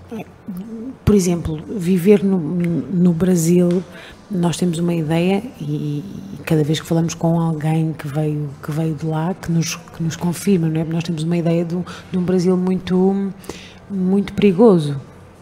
Por exemplo, viver no, no Brasil, nós temos uma ideia e, e cada vez que falamos com alguém que veio, que veio de lá, que nos, que nos confirma, não é? Nós temos uma ideia de um, de um Brasil muito, muito perigoso,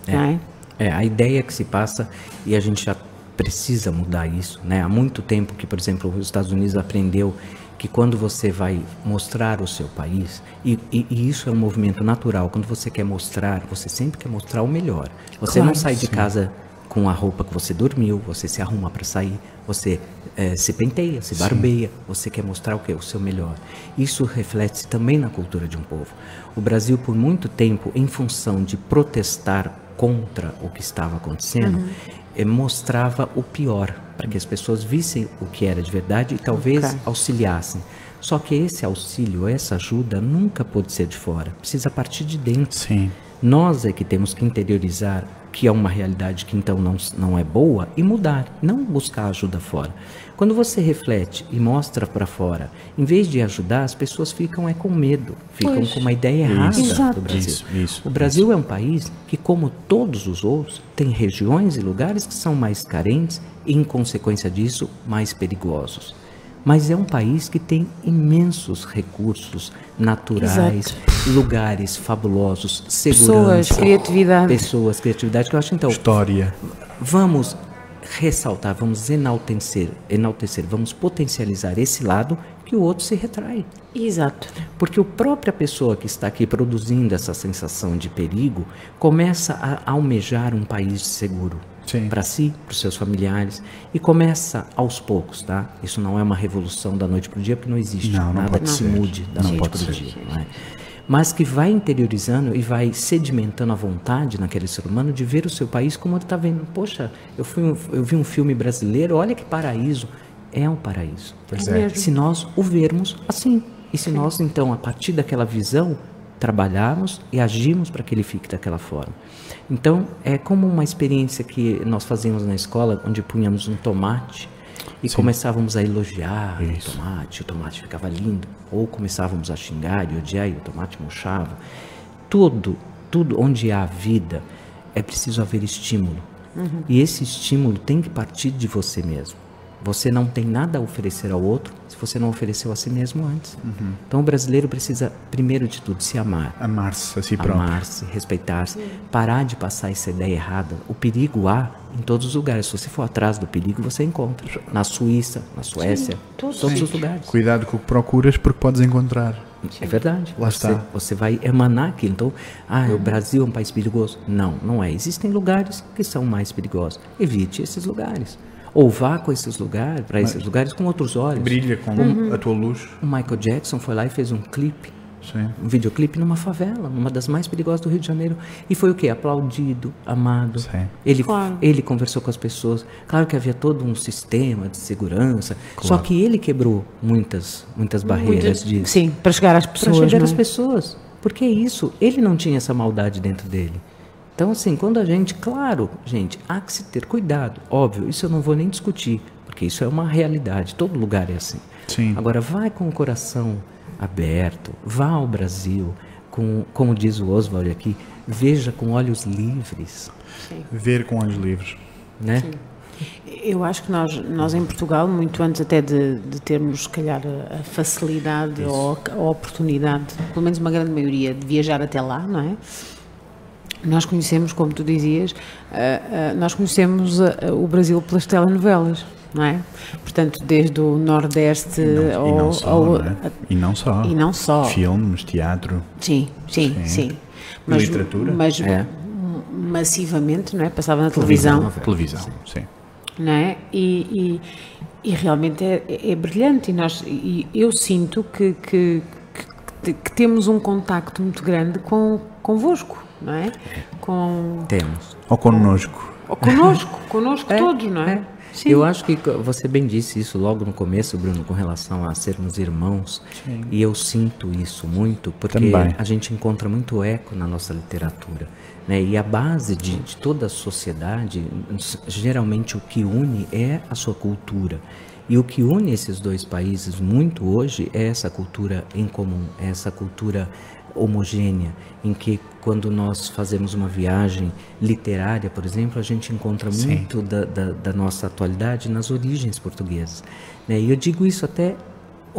não é? É, a ideia que se passa, e a gente já precisa mudar isso, né? Há muito tempo que, por exemplo, os Estados Unidos aprendeu que quando você vai mostrar o seu país, e, e- e isso é um movimento natural, quando você quer mostrar, você sempre quer mostrar o melhor. Você não Claro, sai de casa com a roupa que você dormiu, você se arruma para sair, você eh, se penteia, se barbeia, você quer mostrar o que? O seu melhor. Isso reflete também na cultura de um povo. O Brasil, por muito tempo, em função de protestar contra o que estava acontecendo, eh, mostrava o pior, para que as pessoas vissem o que era de verdade e talvez Ok. auxiliassem. Só que esse auxílio, essa ajuda, nunca pode ser de fora, precisa partir de dentro. Sim. Nós é que temos que interiorizar que é uma realidade que então não, não é boa e mudar, não buscar ajuda fora. Quando você reflete e mostra para fora, em vez de ajudar, as pessoas ficam é com medo, ficam Pois. com uma ideia errada Exato. do Brasil. Isso, isso, o Brasil é um país que, como todos os outros, tem regiões e lugares que são mais carentes e, em consequência disso, mais perigosos. Mas é um país que tem imensos recursos naturais, lugares fabulosos, segurança, Pessoas, criatividade. pessoas, criatividade, que eu acho então História. vamos ressaltar, vamos enaltecer, enaltecer, vamos potencializar esse lado que o outro se retrai. Exato. Porque a própria pessoa que está aqui produzindo essa sensação de perigo começa a almejar um país seguro. Para si, para os seus familiares e começa aos poucos, tá? Isso não é uma revolução da noite para o dia, porque não existe Não, não nada pode que se mude da Não noite para o dia. não é? Mas que vai interiorizando e vai sedimentando a vontade naquele ser humano de ver o seu país como ele está vendo. Poxa, eu, fui um- eu vi um filme brasileiro, olha que paraíso. É um paraíso. Pois É é. Se nós o vermos assim. E se nós, então, a partir daquela visão, trabalharmos e agirmos para que ele fique daquela forma. Então, é como uma experiência que nós fazíamos na escola, onde punhamos um tomate e começávamos a elogiar Isso. o tomate, o tomate ficava lindo. Ou começávamos a xingar e odiar e o tomate murchava. Tudo, tudo onde há vida, é preciso haver estímulo. E esse estímulo tem que partir de você mesmo. Você não tem nada a oferecer ao outro se você não ofereceu a si mesmo antes. Então o brasileiro precisa, primeiro de tudo, se amar. Amar-se a si próprio. Amar-se, respeitar-se, parar de passar essa ideia errada. O perigo há em todos os lugares. Se você for atrás do perigo, você encontra. Na Suíça, na Suécia, todos todos sim. os lugares. Cuidado com o que procuras porque podes encontrar. É verdade. Lá você, está. você vai emanar aquilo. Então, ah, o Brasil é um país perigoso. Não, não é. Existem lugares que são mais perigosos. Evite esses lugares. Ou vá com esses lugares, para esses lugares com outros olhos. Brilha com a tua luz. O Michael Jackson foi lá e fez um clipe, Sim. um videoclipe numa favela, numa das mais perigosas do Rio de Janeiro. E foi o quê? Aplaudido, amado. Sim. Ele, Claro. ele conversou com as pessoas. Claro que havia todo um sistema de segurança. Só que ele quebrou muitas, muitas barreiras de, Sim, para chegar às para pessoas. chegar não às pessoas. Porque é isso, ele não tinha essa maldade dentro dele. Então, assim, quando a gente, claro, gente, há que se ter cuidado, óbvio, isso eu não vou nem discutir, porque isso é uma realidade, todo lugar é assim. Sim. Agora, vai com o coração aberto, vá ao Brasil, com, como diz o Oswald aqui, veja com olhos livres, Ver com olhos livres. né? Eu acho que nós, nós em Portugal, muito antes até de, de termos, se calhar, a, a facilidade ou a, a oportunidade, pelo menos uma grande maioria, de viajar até lá, não é? Nós conhecemos, como tu dizias, ah, ah, nós conhecemos ah, o Brasil pelas telenovelas, não é? Portanto, desde o Nordeste E não, ao, e não só, ao- não é? E não só. e não só. Filmes, teatro. Sim, sim, sim. E literatura? Mas É. massivamente, não é? Passava na televisão, Televisão, sim. não é? E, e, e realmente é, é brilhante e, nós, e eu sinto que, que, que, temos um contacto muito grande com, convosco, não é? Com, Temos. Ou connosco. ou connosco, connosco todos, não é? Sim. Eu acho que você bem disse isso logo no começo, Bruno, com relação a sermos irmãos. E eu sinto isso muito, porque Também. a gente encontra muito eco na nossa literatura. Né? E a base de, de toda a sociedade, geralmente o que une é a sua cultura. E o que une esses dois países muito hoje é essa cultura em comum, é essa cultura homogênea, em que quando nós fazemos uma viagem literária, por exemplo, a gente encontra muito da, da, da nossa atualidade nas origens portuguesas. Né? E eu digo isso até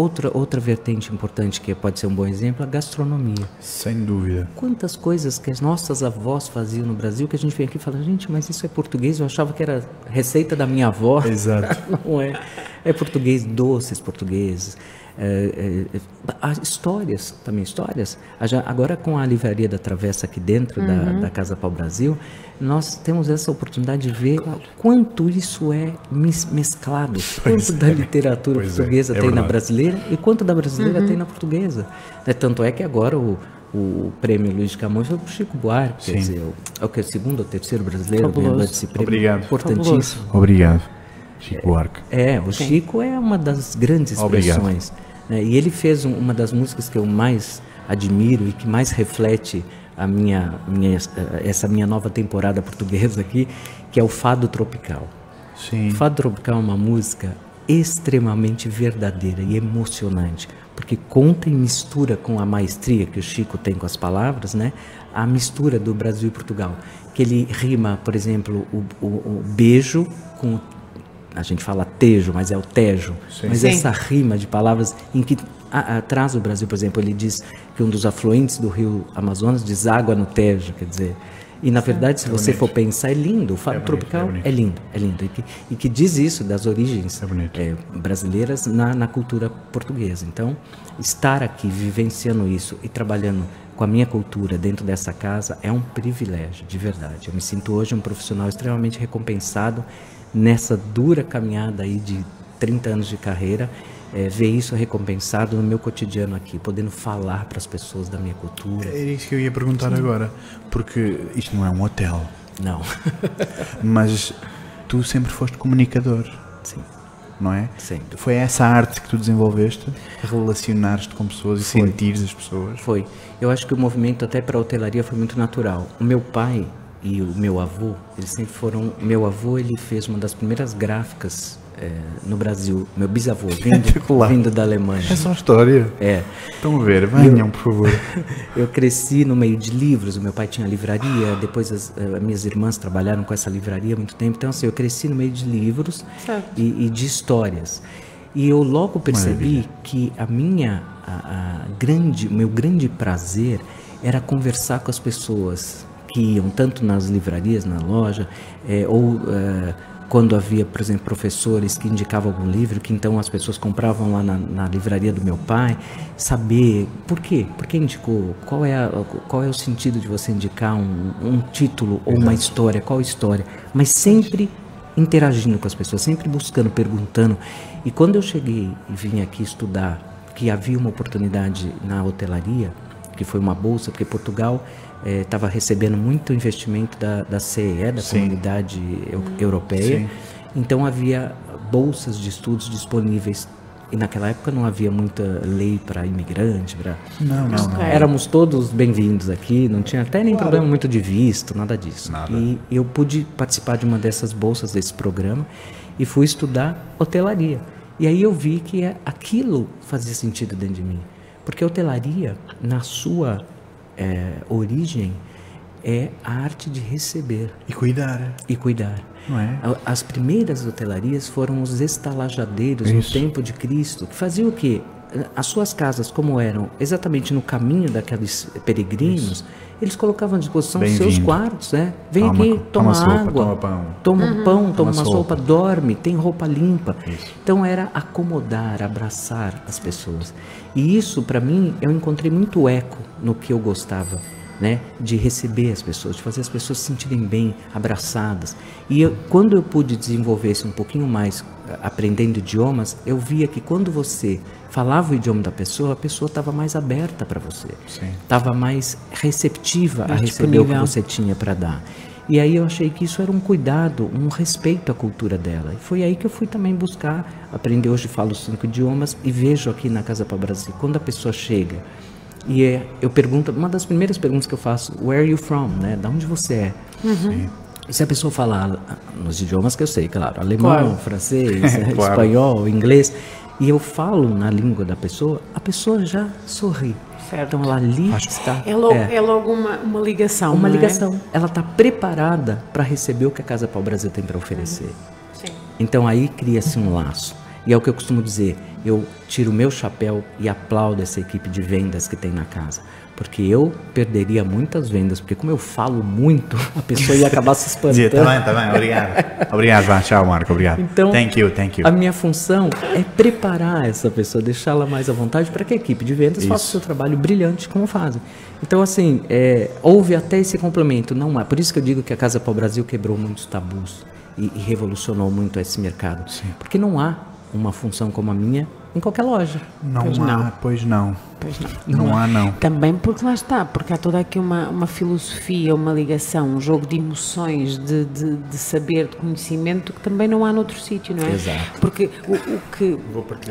outra outra vertente importante que pode ser um bom exemplo, a gastronomia. Sem dúvida. Quantas coisas que as nossas avós faziam no Brasil que a gente vem aqui e fala, gente, mas isso é português? Eu achava que era receita da minha avó. Exato. Não é. É português, doces portugueses. É, é, há histórias, também histórias. Agora com a livraria da Travessa aqui dentro da, da Casa Pau Brasil, nós temos essa oportunidade de ver quanto isso é mesclado. Pois quanto da é. literatura Pois é, portuguesa é tem na verdade. brasileira e quanto da brasileira tem na portuguesa. Né, Tanto é que agora o, o prêmio Luiz de Camões foi para o Chico Buarque, Sim. quer dizer, o- é o que é o segundo ou terceiro brasileiro Fabuloso. ganhador desse prêmio. Obrigado. Importantíssimo. Obrigado. Chico Buarque. É, o Chico é uma das grandes expressões. né? E ele fez um- uma das músicas que eu mais admiro e que mais reflete a minha, minha, essa minha nova temporada portuguesa aqui, que é o Fado Tropical. Sim. O Fado Tropical é uma música extremamente verdadeira e emocionante, porque conta e mistura com a maestria que o Chico tem com as palavras, né? A mistura do Brasil e Portugal, que ele rima, por exemplo, o, o- o beijo com a gente fala tejo, mas é o tejo. Sim. Mas Sim. essa rima de palavras em que a- atrás do Brasil, por exemplo, ele diz que um dos afluentes do rio Amazonas deságua no tejo, quer dizer. E na verdade, se você for pensar, é lindo. O fado bonito, tropical é bonito. é lindo, é lindo. E que, e que diz isso das origens É bonito. eh, brasileiras na, na cultura portuguesa. Então, estar aqui vivenciando isso e trabalhando com a minha cultura dentro dessa casa é um privilégio, de verdade. Eu me sinto hoje um profissional extremamente recompensado nessa dura caminhada aí de 30 anos de carreira. Eh, ver isso recompensado no meu cotidiano aqui, podendo falar para as pessoas da minha cultura. Era isso que eu ia perguntar agora, porque isto não é um hotel, Não, mas tu sempre foste comunicador, sim, não é? sempre. Foi essa arte que tu desenvolveste, relacionar-te com pessoas e Foi. sentires as pessoas. Foi. Eu acho que o movimento até para a hotelaria foi muito natural. O meu pai e o meu avô, eles sempre foram. Meu avô ele fez uma das primeiras gráficas eh, no Brasil. Meu bisavô vindo, vindo da Alemanha. É só história. É. Estão a ver, venham, por favor. Eu cresci no meio de livros, o meu pai tinha livraria, depois as, eh, as minhas irmãs trabalharam com essa livraria há muito tempo. Então, assim, eu cresci no meio de livros e, e de histórias. E eu logo percebi que a minha a, a grande, o meu grande prazer era conversar com as pessoas que iam tanto nas livrarias, na loja, eh, ou eh, quando havia, por exemplo, professores que indicavam algum livro, que então as pessoas compravam lá na, na livraria do meu pai, saber por quê, por que indicou, qual é, a- qual é o sentido de você indicar um, um título ou uma história, qual história, mas sempre interagindo com as pessoas, sempre buscando, perguntando. E quando eu cheguei e vim aqui estudar, que havia uma oportunidade na hotelaria, que foi uma bolsa, porque Portugal estava recebendo muito investimento da, da CEE, da Sim. Comunidade Eu- Europeia. Sim. Então havia bolsas de estudos disponíveis. E naquela época não havia muita lei para imigrante, para Não, não, não. Ok. Éramos todos bem-vindos aqui, não tinha até nem problema muito de visto, nada disso. Nada. E eu pude participar de uma dessas bolsas desse programa e fui estudar hotelaria. E aí eu vi que é- aquilo fazia sentido dentro de mim. Porque a hotelaria, na sua eh, origem, é a arte de receber E cuidar, e cuidar. não é? As primeiras hotelarias foram os estalajadeiros Isso. no tempo de Cristo, que faziam o quê? As suas casas, como eram exatamente no caminho daqueles peregrinos, eles colocavam à disposição os seus quartos, né? Vem Toma- aqui, toma toma, sopa, água, toma pão. toma um pão, toma, Toma uma sopa. sopa, dorme, tem roupa limpa. Isso. Então era acomodar, abraçar as pessoas. E isso, para mim, eu encontrei muito eco no que eu gostava, né? De receber as pessoas, de fazer as pessoas se sentirem bem, abraçadas. E eu- quando eu pude desenvolver isso um pouquinho mais, eh, aprendendo idiomas, eu via que quando você falava o idioma da pessoa, a pessoa estava mais aberta para você. Estava mais receptiva Mais a receber o que você tinha para dar. E aí eu achei que isso era um cuidado, um respeito à cultura dela. E foi aí que eu fui também buscar aprender. Hoje falo cinco idiomas e vejo aqui na Casa para Brasil, quando a pessoa chega e é, eu pergunto, uma das primeiras perguntas que eu faço, where are you from, né? Da onde você é? E se a pessoa falar ah, nos idiomas que eu sei, claro, alemão, Claro. francês, eh, Claro. espanhol, inglês, e eu falo na língua da pessoa, a pessoa já sorri. Certo. Então ela ali está. É logo, é. é logo uma, uma ligação. Uma não é? ligação. Ela está preparada para receber o que a Casa Pau Brasil tem para oferecer. Sim. Então aí cria-se um laço. E é o que eu costumo dizer, eu tiro o meu chapéu e aplaudo essa equipe de vendas que tem na casa. Porque eu perderia muitas vendas, porque como eu falo muito, a pessoa ia acabar se espantando. Dizia, tá bem, tá bem, obrigado. obrigado, tchau, Marco, obrigado. Então, thank you, thank you. A minha função é preparar essa pessoa, deixá-la mais à vontade para que a equipe de vendas faça o Isso. seu trabalho brilhante como fazem. Então, assim, é, houve até esse complemento. Não há. Por isso que eu digo que a Casa Pau Brasil quebrou muitos tabus e, e revolucionou muito esse mercado. Porque não há uma função como a minha em qualquer loja. Não Pois há, não. pois não. Pois não. Não há, não. Também porque lá está, porque há toda aqui uma, uma filosofia, uma ligação, um jogo de emoções, de, de, de saber, de conhecimento que também não há noutro sítio, não é? Exato. Porque o, o que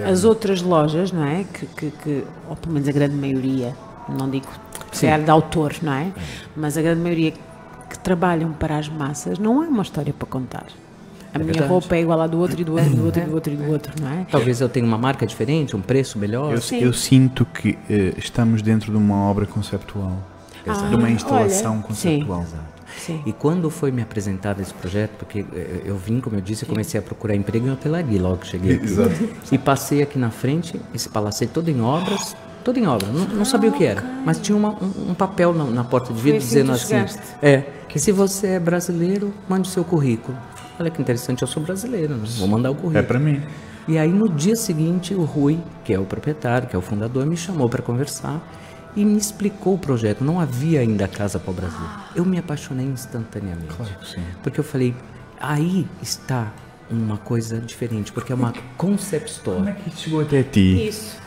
as outras lojas, não é? Que, que, que, ou pelo menos a grande maioria, não digo que é de autor, não é? Mas a grande maioria que trabalham para as massas não há uma história para contar. A minha verdade. roupa é igual à do outro e do outro e do outro e do outro e do outro, não é? Talvez eu tenha uma marca diferente, um preço melhor. Eu, eu sinto que eh, estamos dentro de uma obra conceptual. Ah, de uma instalação olha, conceptual. sim. Sim. E quando foi me apresentado esse projeto, porque eh, eu vim, como eu disse, eu comecei a procurar emprego em hotelaria logo que cheguei aqui. Exato. E passei aqui na frente, esse palacete todo em obras, todo em obras, não, não sabia o que era, mas tinha uma- um, um papel na, na porta de vidro assim dizendo assim, é, que se você é brasileiro, mande o seu currículo. Olha que interessante, eu sou brasileiro, né? vou mandar o currículo. É para mim. E aí no dia seguinte o Rui, que é o proprietário, que é o fundador, me chamou para conversar e me explicou o projeto. Não havia ainda Casa para o Brasil. Eu me apaixonei instantaneamente. Claro que sim. Porque eu falei, aí está uma coisa diferente, porque é uma concept Como store. é que isso chegou até ti? Isso.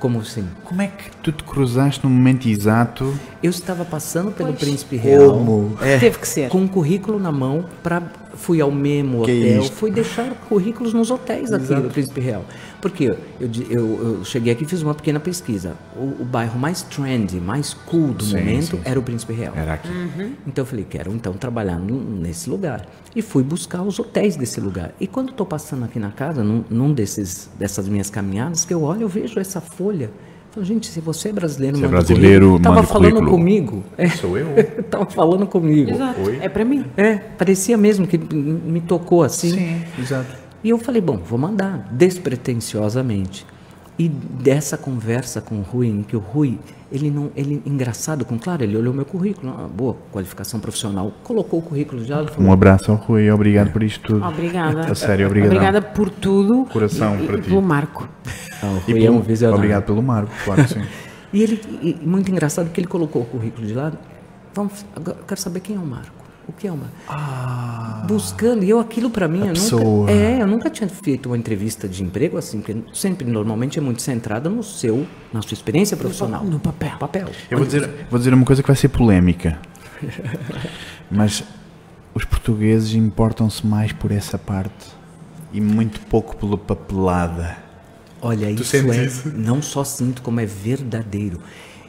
Como assim? Como é que tu te cruzaste no momento exato? Eu estava passando pelo Pois. Príncipe Real. Como? Teve que ser. Com um currículo na mão, pra, fui ao mesmo hotel, fui deixar currículos nos hotéis aqui Exato. do Príncipe Real. Porque eu, eu, eu cheguei aqui e fiz uma pequena pesquisa. O, o bairro mais trendy, mais cool do Sim, momento sim, era o Príncipe Real. Era aqui. Então eu falei, quero então trabalhar nesse lugar. E fui buscar os hotéis desse lugar. E quando estou passando aqui na casa, num, num desses, dessas minhas caminhadas, que eu olho, eu vejo essa folha. Falo, gente, se você é brasileiro, Se é brasileiro, currículo. Tava manda o falando comigo. É, Sou eu? tava falando comigo. Exato. Oi? É para mim. É, parecia mesmo que me tocou assim. Sim, exato. E eu falei, bom, vou mandar, despretensiosamente. E dessa conversa com o Rui, em que o Rui, ele não, ele engraçado, com claro, ele olhou meu currículo, uma boa qualificação profissional, colocou o currículo já, falou, Um abraço ao Rui, obrigado por isto tudo. Obrigada. A sério, obrigadão. Obrigada por tudo. Coração e, e para ti. pelo Marco. ah, o E Rui é pelo- um visionário. Obrigado pelo Marco, claro que sim. E ele, e muito engraçado que ele colocou o currículo de lado, vamos, agora eu quero saber quem é o Marco. O que é o Marco? Buscando, e eu aquilo para mim, eu Ah. nunca, é, eu nunca tinha feito uma entrevista de emprego assim, porque sempre normalmente é muito centrada no seu, na sua experiência profissional. No papel. papel. Eu vou dizer, vou dizer uma coisa que vai ser polémica. Mas os portugueses importam-se mais por essa parte e muito pouco pela papelada. Olha, Tu isso é isso? não só sinto como é verdadeiro.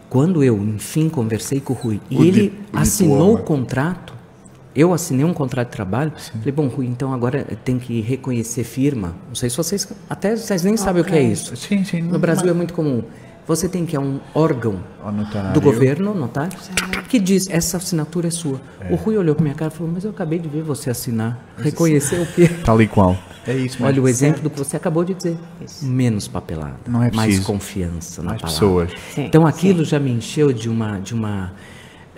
Quando eu, enfim, conversei com o Rui e O ele di- o assinou diploma. o contrato, eu assinei um contrato de trabalho, falei, bom, Rui, então agora tem que reconhecer firma. Não sei se vocês, até vocês nem sabem o que é isso. Sim, sim. No Brasil é muito comum. Você tem que é um órgão do governo, notário, que diz essa assinatura é sua. O Rui olhou para minha cara e falou: Mas eu acabei de ver você assinar. Reconheceu o quê? Tal e qual. É isso Olha o exemplo do que você acabou de dizer. Menos papelada, Não é mais preciso. confiança na Mais palavra. pessoas. Sim, Então aquilo já me encheu de uma de uma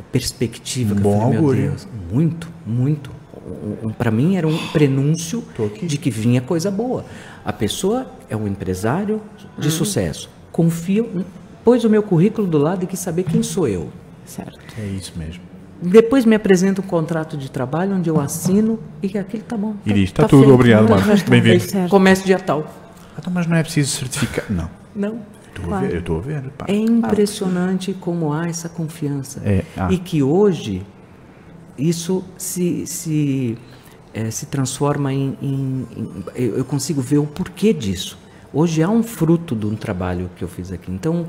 perspectiva Um que bom eu falei, meu. Deus, muito, muito. Um, para mim era um prenúncio de que vinha coisa boa. A pessoa é um empresário de Uhum. sucesso. Confio, pôs o meu currículo do lado e quis saber quem sou eu. Certo. É isso mesmo. Depois me apresenta um contrato de trabalho onde eu assino e que aquilo tá bom. E diz, "Tá tudo, obrigado, Tá, Marcos. Bem-vindo." tá feito. Comércio dia tal. Ah, mas não é preciso certificar. Não. Não. Estou a ver, eu a ver. pá. É impressionante como há essa confiança. É, há. E que hoje isso se, se, eh, se transforma em, em- em- eu eu consigo ver o porquê disso. Hoje há um fruto de um trabalho que eu fiz aqui. Então,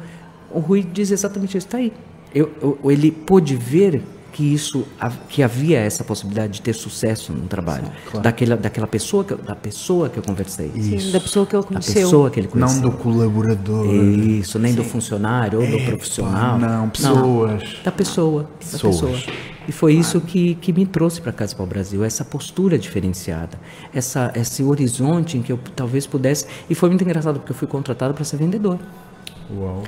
o Rui diz exatamente isso. Está aí. Eu, eu- ele pôde ver que isso que havia essa possibilidade de ter sucesso no trabalho daquela daquela pessoa que, eu- da pessoa que eu conversei Sim, da pessoa que ele da conheceu. pessoa que ele conheceu Não do colaborador. isso, nem do funcionário ou do profissional. não, pessoas. da pessoa. Pessoas. Da pessoa. E foi isso que, que me trouxe para Casa para o Brasil, essa postura diferenciada, essa, esse horizonte em que eu talvez pudesse. E foi muito engraçado, porque eu fui contratado para ser vendedor. Uau.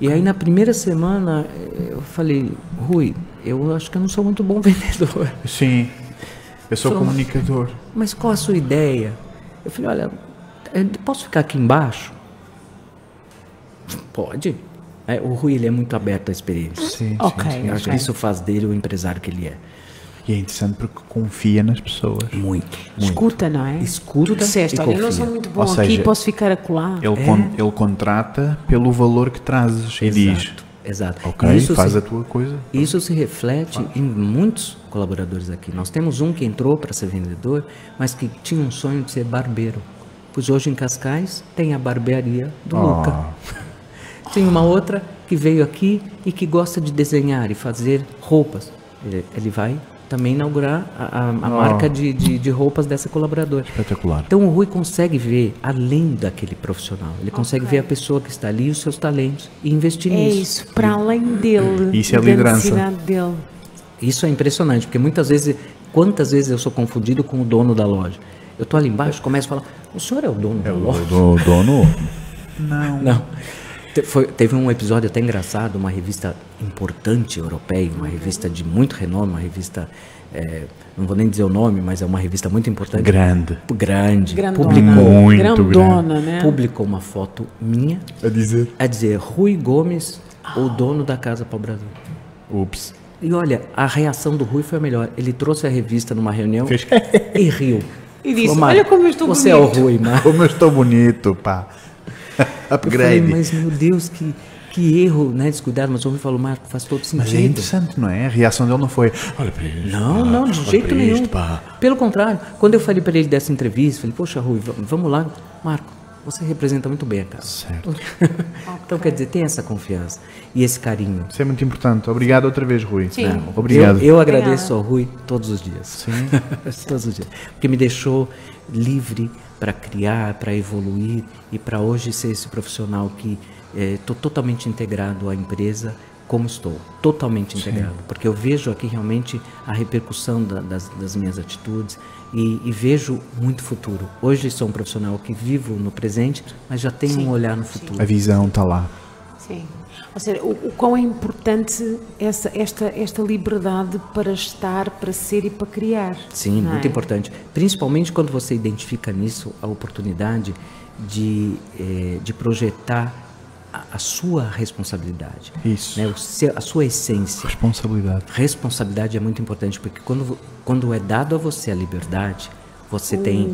E aí, na primeira semana, eu falei, Rui, eu acho que eu não sou muito bom vendedor. Sim. Eu sou comunicador. Mas qual a sua ideia? Eu falei, olha, eh, posso ficar aqui embaixo? Pode. É, o Rui ele é muito aberto à experiência. Sim, Ok. sim, sim. Eu acho que isso faz dele o empresário que ele é. E é interessante porque confia nas pessoas. Muito. muito. Escuta, não é? Escuta Tu disseste, olha, eu não sou muito bom Ou aqui, seja, posso ficar acolá. Ele, con- ele contrata pelo valor que trazes e diz: Exato. Ok, isso faz se, a tua coisa. Isso se reflete em muitos colaboradores aqui. Nós temos um que entrou para ser vendedor, mas que tinha um sonho de ser barbeiro. Pois hoje em Cascais tem a barbearia do Luca. Ah, Tem uma outra que veio aqui e que gosta de desenhar e fazer roupas. Ele, ele vai também inaugurar a, a- a marca de, de, de roupas dessa colaboradora. espetacular. Então o Rui consegue ver além daquele profissional. Ele consegue ver a pessoa que está ali e os seus talentos e investir É nisso. isso, para além dele. Isso é da liderança. dele. Isso é impressionante, porque muitas vezes, quantas vezes eu sou confundido com o dono da loja? Eu tô ali embaixo, começo a falar, o senhor é o dono da loja? O dono? Não. Não. Te- foi- teve um episódio até engraçado, uma revista importante europeia, uma revista de muito renome, uma revista, é, não vou nem dizer o nome, mas é uma revista muito importante. Grande. Grande. Grandona. Publicou, Muito Grandona, né? publicou uma foto minha A dizer. a dizer Rui Gomes, o dono da Casa para o Brasil. Ups. E olha, a reação do Rui foi a melhor. Ele trouxe a revista numa reunião Fez- e riu. E disse, Falou, "Mário, "Olha como eu estou Você bonito." é o Rui, Mário. Como eu estou bonito, pá. Eu falei, Upgrade. mas meu Deus, que, que erro, né? Descuidado. Mas o Rui falou, Marco, faz todo Mas é sentido. interessante, não é? A reação dele não foi. Olha para isto. Não, pá, não, de jeito nenhum. isto. Pelo contrário, quando eu falei para ele dessa entrevista, falei, poxa, Rui, vamos lá. Marco, você representa muito bem a casa. Certo. então, quer dizer, tem essa confiança e esse carinho. Isso é muito importante. Obrigado outra vez, Rui. Sim. Não, Obrigado. Eu, eu agradeço ao Rui todos os dias. Sim. todos os dias. Porque me deixou livre para criar, para evoluir e para hoje ser esse profissional que estou totalmente integrado à empresa como estou, totalmente integrado. Porque eu vejo aqui realmente a repercussão da- das, das minhas atitudes e, e vejo muito futuro. Hoje sou um profissional que vivo no presente, mas já tenho um olhar no futuro. A visão está lá. Sim. Ou seja, o, o quão é importante essa, esta, esta liberdade para estar, para ser e para criar. Sim, muito é? importante. Principalmente quando você identifica nisso a oportunidade de, eh, de projetar a, a sua responsabilidade. Isso. Né? O seu- a sua essência. Responsabilidade. Responsabilidade é muito importante, porque quando, quando é dado a você a liberdade, você tem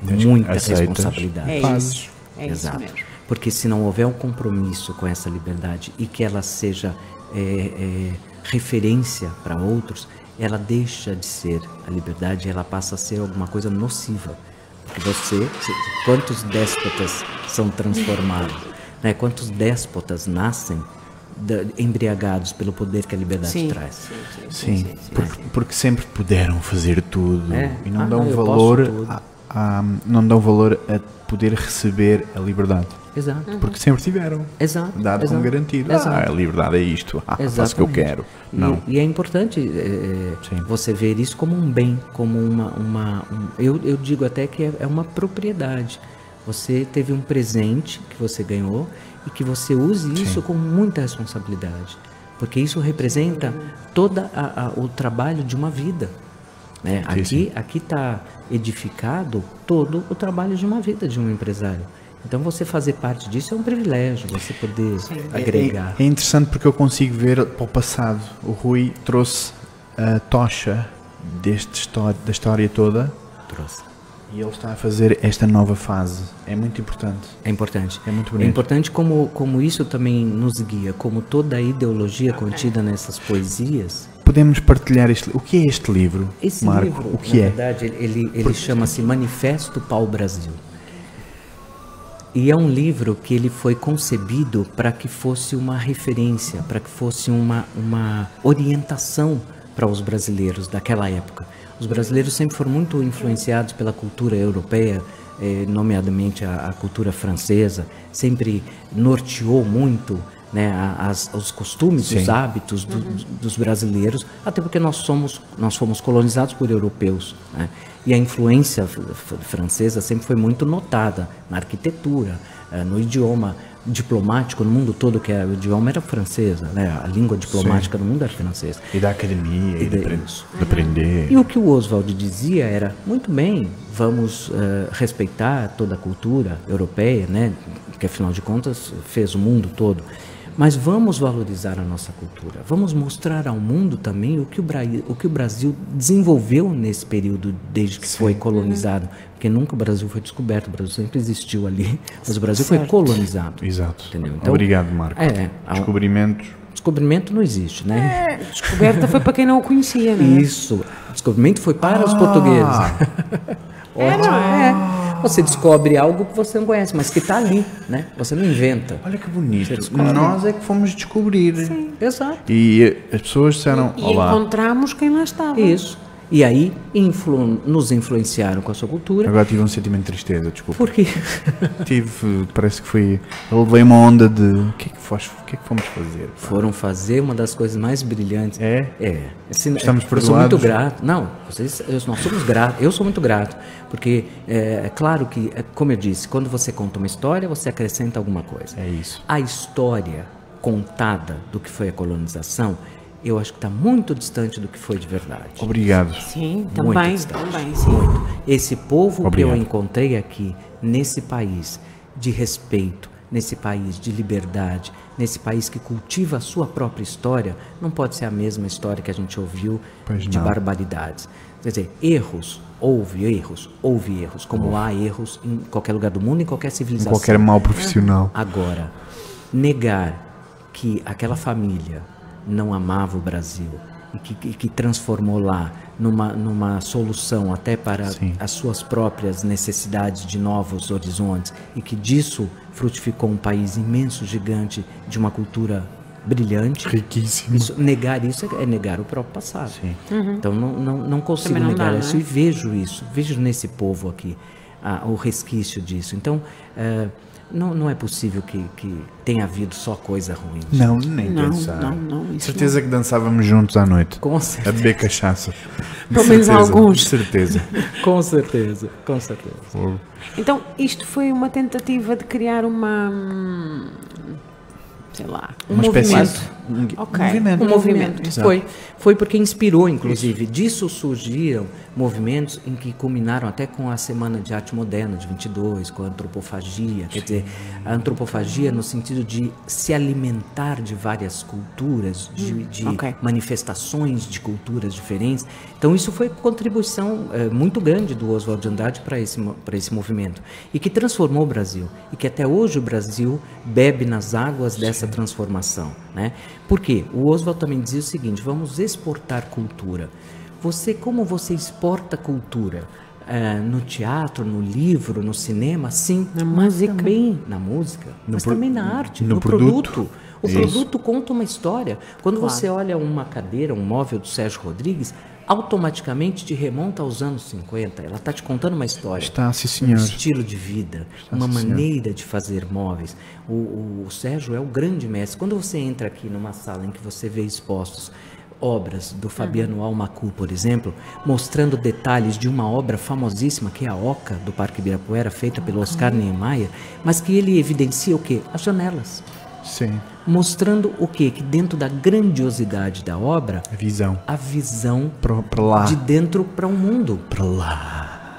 muita aceitas. responsabilidade. É isso. É Exato. isso mesmo. Porque se não houver um compromisso com essa liberdade e que ela seja é, é, referência para outros, ela deixa de ser a liberdade, ela passa a ser alguma coisa nociva. Porque você, quantos déspotas são transformados? Né? Quantos déspotas nascem embriagados pelo poder que a liberdade Sim. traz? Sim, porque, porque sempre puderam fazer tudo É. e não Ah, dão não, valor a, a- não dão valor a poder receber a liberdade. Exato. Porque sempre tiveram. Exato. Dado como exato, garantido. Exato. Ah, a liberdade é isto. Ah, faço o que eu quero. E, Não. e é importante é, Sim. você ver isso como um bem, como uma. uma um- eu, eu digo até que é, é uma propriedade. Você teve um presente que você ganhou e que você use isso com muita responsabilidade. Porque isso representa todo o trabalho de uma vida. né? Sim, Aqui aqui está edificado todo o trabalho de uma vida de um empresário. Então você fazer parte disso é um privilégio, você poder agregar. É, é interessante porque eu consigo ver para o passado. O Rui trouxe a tocha deste história, da história toda Trouxe. e ele está a fazer esta nova fase. É muito importante. É importante. É muito bonito. importante como, como isso também nos guia, como toda a ideologia contida nessas poesias. Podemos partilhar este O que é este livro, Esse Marco? livro, o que na é? verdade, ele, ele, ele chama-se Manifesto Pau Brasil. E é um livro que ele foi concebido para que fosse uma referência, para que fosse uma, uma orientação para os brasileiros daquela época. Os brasileiros sempre foram muito influenciados pela cultura europeia, eh, nomeadamente a, a cultura francesa, sempre norteou muito né, as- os costumes, os hábitos do- dos brasileiros, até porque nós somos nós fomos colonizados por europeus, né? E a influência francesa sempre foi muito notada na arquitetura, eh, no idioma diplomático no mundo todo, que é, o idioma era francesa, né? a língua diplomática do mundo era francesa. E da academia, e, de, de- de aprender. E o que o Oswald dizia era, muito bem, vamos eh, respeitar toda a cultura europeia, né, que afinal de contas fez o mundo todo, mas vamos valorizar a nossa cultura, vamos mostrar ao mundo também o que o, Bra o, que o Brasil desenvolveu nesse período desde que foi colonizado, porque nunca o Brasil foi descoberto, o Brasil sempre existiu ali, mas o Brasil foi Certo. colonizado. Exato. Entendeu? Então, Obrigado, Marco. É, Descobrimentos. descobrimento não existe, né? Descoberta foi para quem não o conhecia, não é? Isso. Descobrimento foi para os portugueses. É, não é? Você descobre algo que você não conhece, mas que está ali, né? Você não inventa. Olha que bonito. Nós é que fomos descobrir. Exato. E as pessoas disseram: E Olá. encontramos quem lá estava. Isso. E aí influ nos influenciaram com a sua cultura. Agora tive um sentimento de tristeza, desculpa. Por quê? Tive, parece que foi. Eu levei uma onda de. O que é que, o que, é que fomos fazer? Foram fazer uma das coisas mais brilhantes. É? É. Assim, Estamos eu sou muito perdoados? grato. Não, vocês, eu- nós somos gratos. Eu sou muito grato. Porque é, é claro que, é, como eu disse, quando você conta uma história, você acrescenta alguma coisa. É isso. A história contada do que foi a colonização, eu acho que está muito distante do que foi de verdade. Obrigado. Sim, Muito também, distante. também, sim. Muito. Esse povo Obrigado. que eu encontrei aqui, nesse país de respeito, nesse país de liberdade, nesse país que cultiva a sua própria história, não pode ser a mesma história que a gente ouviu Pois de não. barbaridades. Quer dizer, erros, houve erros, houve erros, como há erros em qualquer lugar do mundo, em qualquer Em civilização. qualquer mal profissional. Agora, negar que aquela família não amava o Brasil e que, e que transformou lá numa, numa solução até para Sim. as suas próprias necessidades de novos horizontes e que disso frutificou um país imenso, gigante, de uma cultura brilhante. Riquíssimo. Isso, negar isso é é negar o próprio passado. Então não, não, não consigo Também não negar dá, isso né? e vejo isso, vejo nesse povo aqui ah, o resquício disso. Então eh, não, não é possível que, que tenha havido só coisa ruim. Não, nem Não, pensar. não, não, isso Certeza que dançávamos juntos à noite. Com A certeza, beber cachaça. Pelo menos certeza, alguns. De certeza. com certeza, com certeza. Fogo. Então, isto foi uma tentativa de criar uma. hum, sei lá. Um Uma espécie movimento. de Ok. movimento. Um movimento. Exato. Foi, foi porque inspirou, inclusive. Disso surgiram movimentos em que culminaram até com a Semana de Arte Moderna de 22, com a antropofagia. Quer dizer, a antropofagia no sentido de se alimentar de várias culturas, de, de ok. manifestações de culturas diferentes. Então, isso foi contribuição eh, muito grande do Oswald de Andrade para esse, esse movimento. E que transformou o Brasil. E que até hoje o Brasil bebe nas águas dessa transformação. Né? Por quê? O Oswald também dizia o seguinte: vamos exportar cultura. Você, como você exporta cultura? Eh, no teatro, no livro, no cinema, sim. Na mas música. também na música, mas pro- também na arte, no no, produto. produto. O Isso. produto conta uma história. Quando você olha uma cadeira, um móvel do Sérgio Rodrigues, automaticamente te remonta aos anos 50. Ela está te contando uma história. Está, sim, Um senhor. estilo de vida, uma sim, senhor. maneira de fazer móveis. O, o- o Sérgio é o grande mestre. Quando você entra aqui numa sala em que você vê expostos obras do Fabiano Almacu, por exemplo, mostrando detalhes de uma obra famosíssima que é a Oca do Parque Ibirapuera, feita pelo Oscar Niemeyer, mas que ele evidencia o quê? As janelas Sim. mostrando o quê? Que dentro da grandiosidade da obra, A visão. a visão Para, para lá. de dentro para o mundo. Para lá.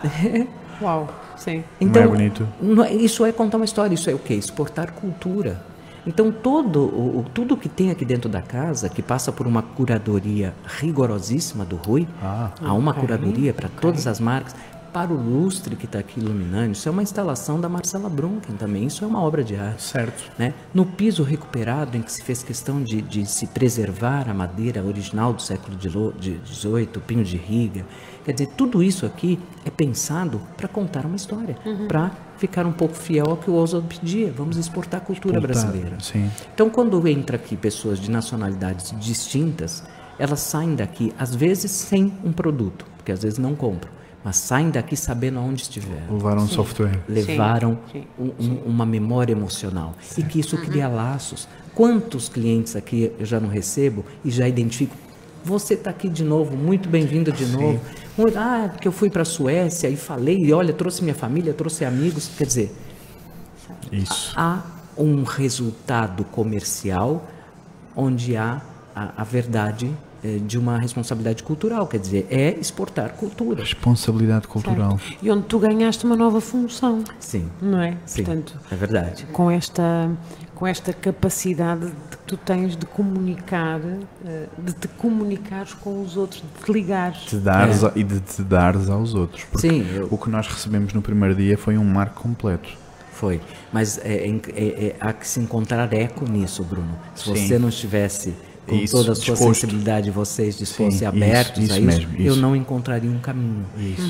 Uau, sim. Então, é bonito? não é- isso é contar uma história, isso é o quê? Exportar cultura. Então, todo, o, tudo que tem aqui dentro da casa, que passa por uma curadoria rigorosíssima do Rui, Ah. há uma Ok, curadoria para todas as marcas, para o lustre que está aqui iluminando, isso é uma instalação da Marcela Brunken também, isso é uma obra de arte. Certo. né? No piso recuperado, em que se fez questão de, de se preservar a madeira original do século XVIII, o pinho de riga. Quer dizer, tudo isso aqui é pensado para contar uma história, para ficar um pouco fiel ao que o Oswald pedia. Vamos exportar a cultura Exportar, brasileira. sim. Então, quando entra aqui pessoas de nacionalidades distintas, elas saem daqui, às vezes, sem um produto, porque às vezes não compram, mas saem daqui sabendo aonde estiveram Levaram um software. levaram sim, um- um- uma memória emocional e que isso cria laços. Quantos clientes aqui eu já não recebo e já identifico? Você está aqui de novo, muito bem-vindo de novo. Muito- ah, porque eu fui para a Suécia e falei, e olha, trouxe minha família, trouxe amigos. Quer dizer, Isso. há um resultado comercial onde há a, a verdade de uma responsabilidade cultural, quer dizer, é exportar cultura. Responsabilidade cultural. Certo. E onde tu ganhaste uma nova função, Sim, não é? sim, Portanto, é verdade. com esta, com esta capacidade de que tu tens de comunicar, eh, de te comunicares com os outros, de te ligares. Te dares a- e de te dares aos outros. Porque Sim, eu- o que nós recebemos no primeiro dia foi um marco completo. Foi. Mas é, é- é- há que se encontrar eco nisso, Bruno. Se Sim. você não estivesse com Isso, toda a sua disposto. sensibilidade, vocês dispostos Sim, e abertos isso, a isso isso, mesmo, eu isso. não encontraria um caminho.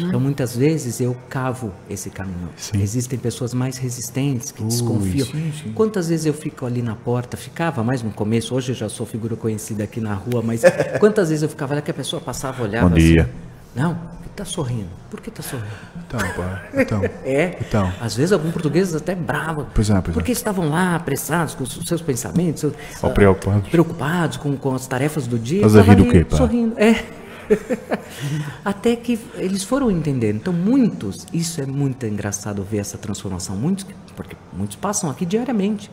Então, muitas vezes, eu cavo esse caminho. Sim. Existem pessoas mais resistentes que Ui, desconfiam. sim. Quantas vezes eu fico ali na porta, ficava mais no começo, hoje eu já sou figura conhecida aqui na rua, mas quantas vezes eu ficava lá que a pessoa passava, olhava Bom assim, dia. Não, ele tá sorrindo. Por que tá sorrindo? Então, pá. Então. É. Então. Às vezes alguns portugueses até bravos. Pois é, pois é. Porque estavam lá apressados com os seus pensamentos. seus- Ou preocupados. Preocupados com, com as tarefas do dia. Tava rir do quê, pá? Sorrindo. É. Até que eles foram entendendo. Então, muitos, isso é muito engraçado ver essa transformação. Muitos, porque muitos passam aqui diariamente,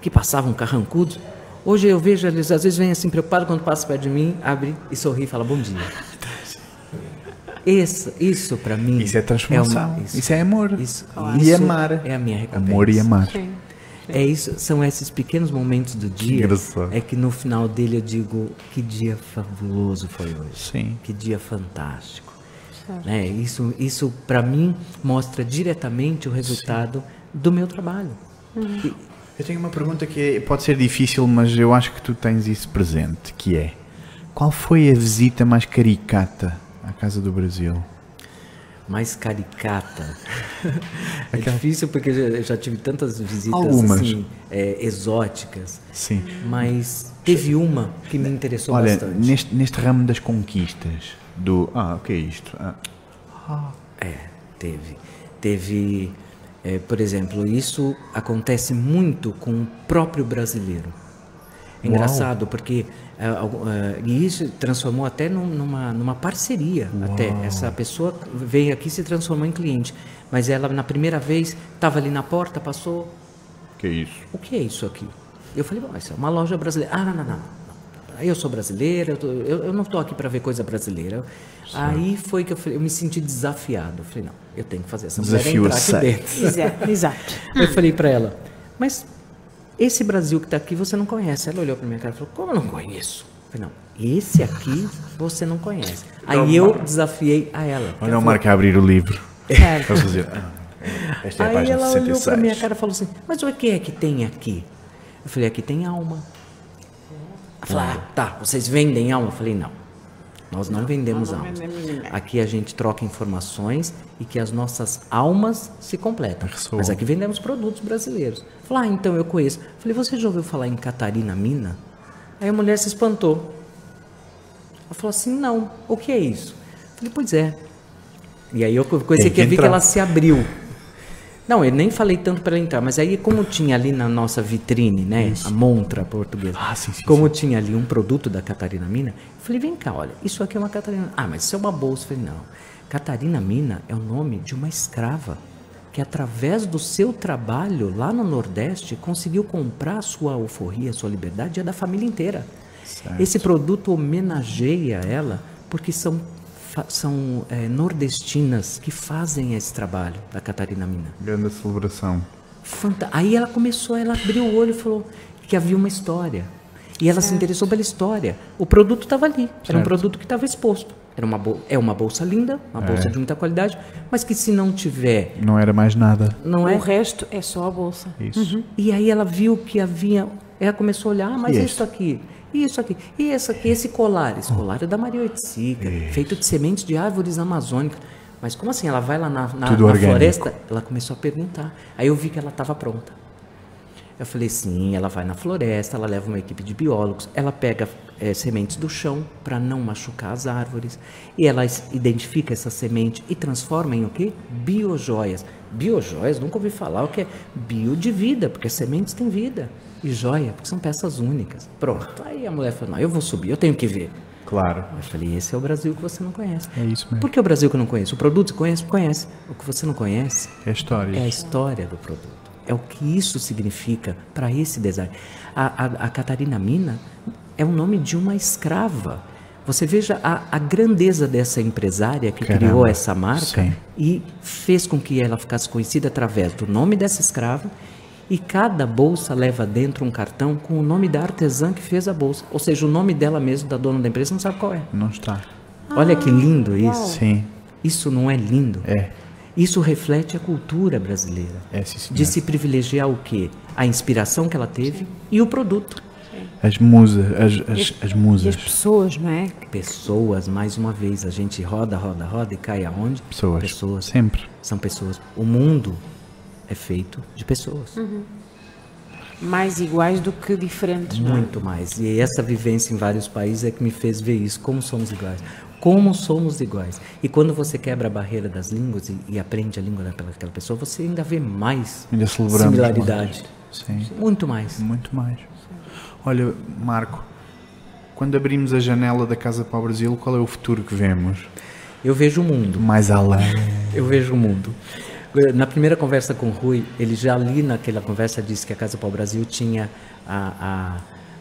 que passavam carrancudos. Hoje eu vejo eles, às vezes, vêm assim preocupados quando passam perto de mim, abre e sorri e fala bom dia. Isso, isso para mim. Isso é transformação. uma- isso. é amor. isso- e isso amar. É a minha recompensa. Amor e amar. Sim. É isso, são esses pequenos momentos do dia. engraçado. É que no final dele eu digo que dia fabuloso foi hoje. Sim. Que dia fantástico. Né? Isso, isso para mim mostra diretamente o resultado do meu trabalho. E- Eu tenho uma pergunta que é- pode ser difícil, mas eu acho que tu tens isso presente, que é qual foi a visita mais caricata à Casa do Brasil? mais caricata. é difícil porque eu já, tive tantas visitas Algumas. assim, é, exóticas, Sim. mas teve uma que me interessou Olha, bastante. neste, neste ramo das conquistas, do. Ah, o que é isto? Ah, É, teve. Teve, é, por exemplo, isso acontece muito com o próprio brasileiro. É Uau. engraçado porque algu- é, e isso transformou até num- numa, numa parceria. Até essa pessoa veio aqui e se transformou em cliente, mas ela na primeira vez estava ali na porta, passou. que é isso? O que é isso aqui? Eu falei, bom, isso é uma loja brasileira. Ah, não, não, não. Eu sou brasileira, eu, tô- eu, eu não estou aqui para ver coisa brasileira. Aí foi que eu, falei, eu me senti desafiado. Eu falei, não, eu tenho que fazer essa mulher Desafio entrar aqui dentro. Exato. Eu falei para ela, mas esse Brasil que está aqui você não conhece. Ela olhou para minha cara e falou, como eu não conheço? Eu falei, não, esse aqui você não conhece. Aí eu desafiei a ela. Olha o Marco a abrir o livro. Fazer. Ah, esta é a Aí página ela olhou 66. para minha cara e falou assim: Mas o que é que tem aqui? Eu falei: Aqui tem alma. Ela falou: ah, tá, vocês vendem alma? Eu falei: Não, nós não vendemos alma. Aqui a gente troca informações e que as nossas almas se completam. Ressoam. Mas aqui vendemos produtos brasileiros. Falei: Ah, então eu conheço. Falei: Você já ouviu falar em Catarina Mina? Aí a mulher se espantou. Ela falou assim: Não, o que é isso? Eu falei: Pois é. E aí eu comecei Tem que a ver que ela se abriu. Não, eu nem falei tanto para ela entrar, mas aí como tinha ali na nossa vitrine, né, a montra portuguesa, Ah, sim, sim, como tinha ali um produto da Catarina Mina, eu falei, vem cá, olha, isso aqui é uma Catarina. Ah, mas isso é uma bolsa. Eu falei, não. Catarina Mina é o nome de uma escrava que através do seu trabalho lá no Nordeste conseguiu comprar a sua alforria, a sua liberdade e a da família inteira. Certo. Esse produto homenageia ela porque são são eh, nordestinas que fazem esse trabalho da Catarina Mina. Grande celebração. Fanta- Aí ela começou, ela abriu o olho e falou que havia uma história. E ela se interessou pela história. O produto estava ali, era um Certo. produto que estava exposto. Era uma é uma bolsa linda, uma bolsa É. de muita qualidade, mas que se não tiver, Não era mais nada. não é? O resto é só a bolsa. Isso. E aí ela viu que havia. Ela começou a olhar, ah, mas E é isso aqui, e isso aqui, e esse aqui, esse colar. Esse colar é da Maria Oiticica, feito de sementes de árvores amazônicas. Mas como assim? Ela vai lá na, na, na floresta? Ela começou a perguntar. Aí eu vi que ela estava pronta. Eu falei, sim, ela vai na floresta, ela leva uma equipe de biólogos, ela pega eh, sementes do chão para não machucar as árvores, e ela identifica essa semente e transforma em o quê? Biojoias. Biojoias, nunca ouvi falar o que é bio de vida, porque as sementes têm vida. E joia, porque são peças únicas. Pronto. Aí a mulher falou, não, eu vou subir, eu tenho que ver. Claro. Eu falei, esse é o Brasil que você não conhece. É isso mesmo. Por que o Brasil que eu não conheço? O produto você conhece? Conhece. O que você não conhece É histórias. é a história do produto. É o que isso significa para esse design. A, a, a Catarina Mina é o nome de uma escrava. Você veja a, a grandeza dessa empresária que Caramba, criou essa marca sim. e fez com que ela ficasse conhecida através do nome dessa escrava. E cada bolsa leva dentro um cartão com o nome da artesã que fez a bolsa. Ou seja, o nome dela mesmo, da dona da empresa, não sabe qual é. Não está. Olha que lindo isso. Sim. Isso não é lindo? É. Isso reflete a cultura brasileira. É, sim, de se privilegiar o quê? A inspiração que ela teve e o produto. As musas. As, as, as E musas. as pessoas, não é? Pessoas, mais uma vez, a gente roda, roda, roda e cai aonde? Pessoas. Pessoas. Sempre. São pessoas. O mundo é feito de pessoas. mais iguais do que diferentes. é? Muito mais. E essa vivência em vários países é que me fez ver isso, como somos iguais. Como somos iguais. E quando você quebra a barreira das línguas e, e aprende a língua daquela pessoa, você ainda vê mais Ainda similaridade. Sim, Muito mais. muito mais. Olha, Marco, quando abrimos a janela da casa para o Brasil, qual é o futuro que vemos? Eu vejo o mundo. Mais além. Eu vejo o mundo. Na primeira conversa com o Rui, ele já ali naquela conversa disse que a Casa o Brasil tinha a- a-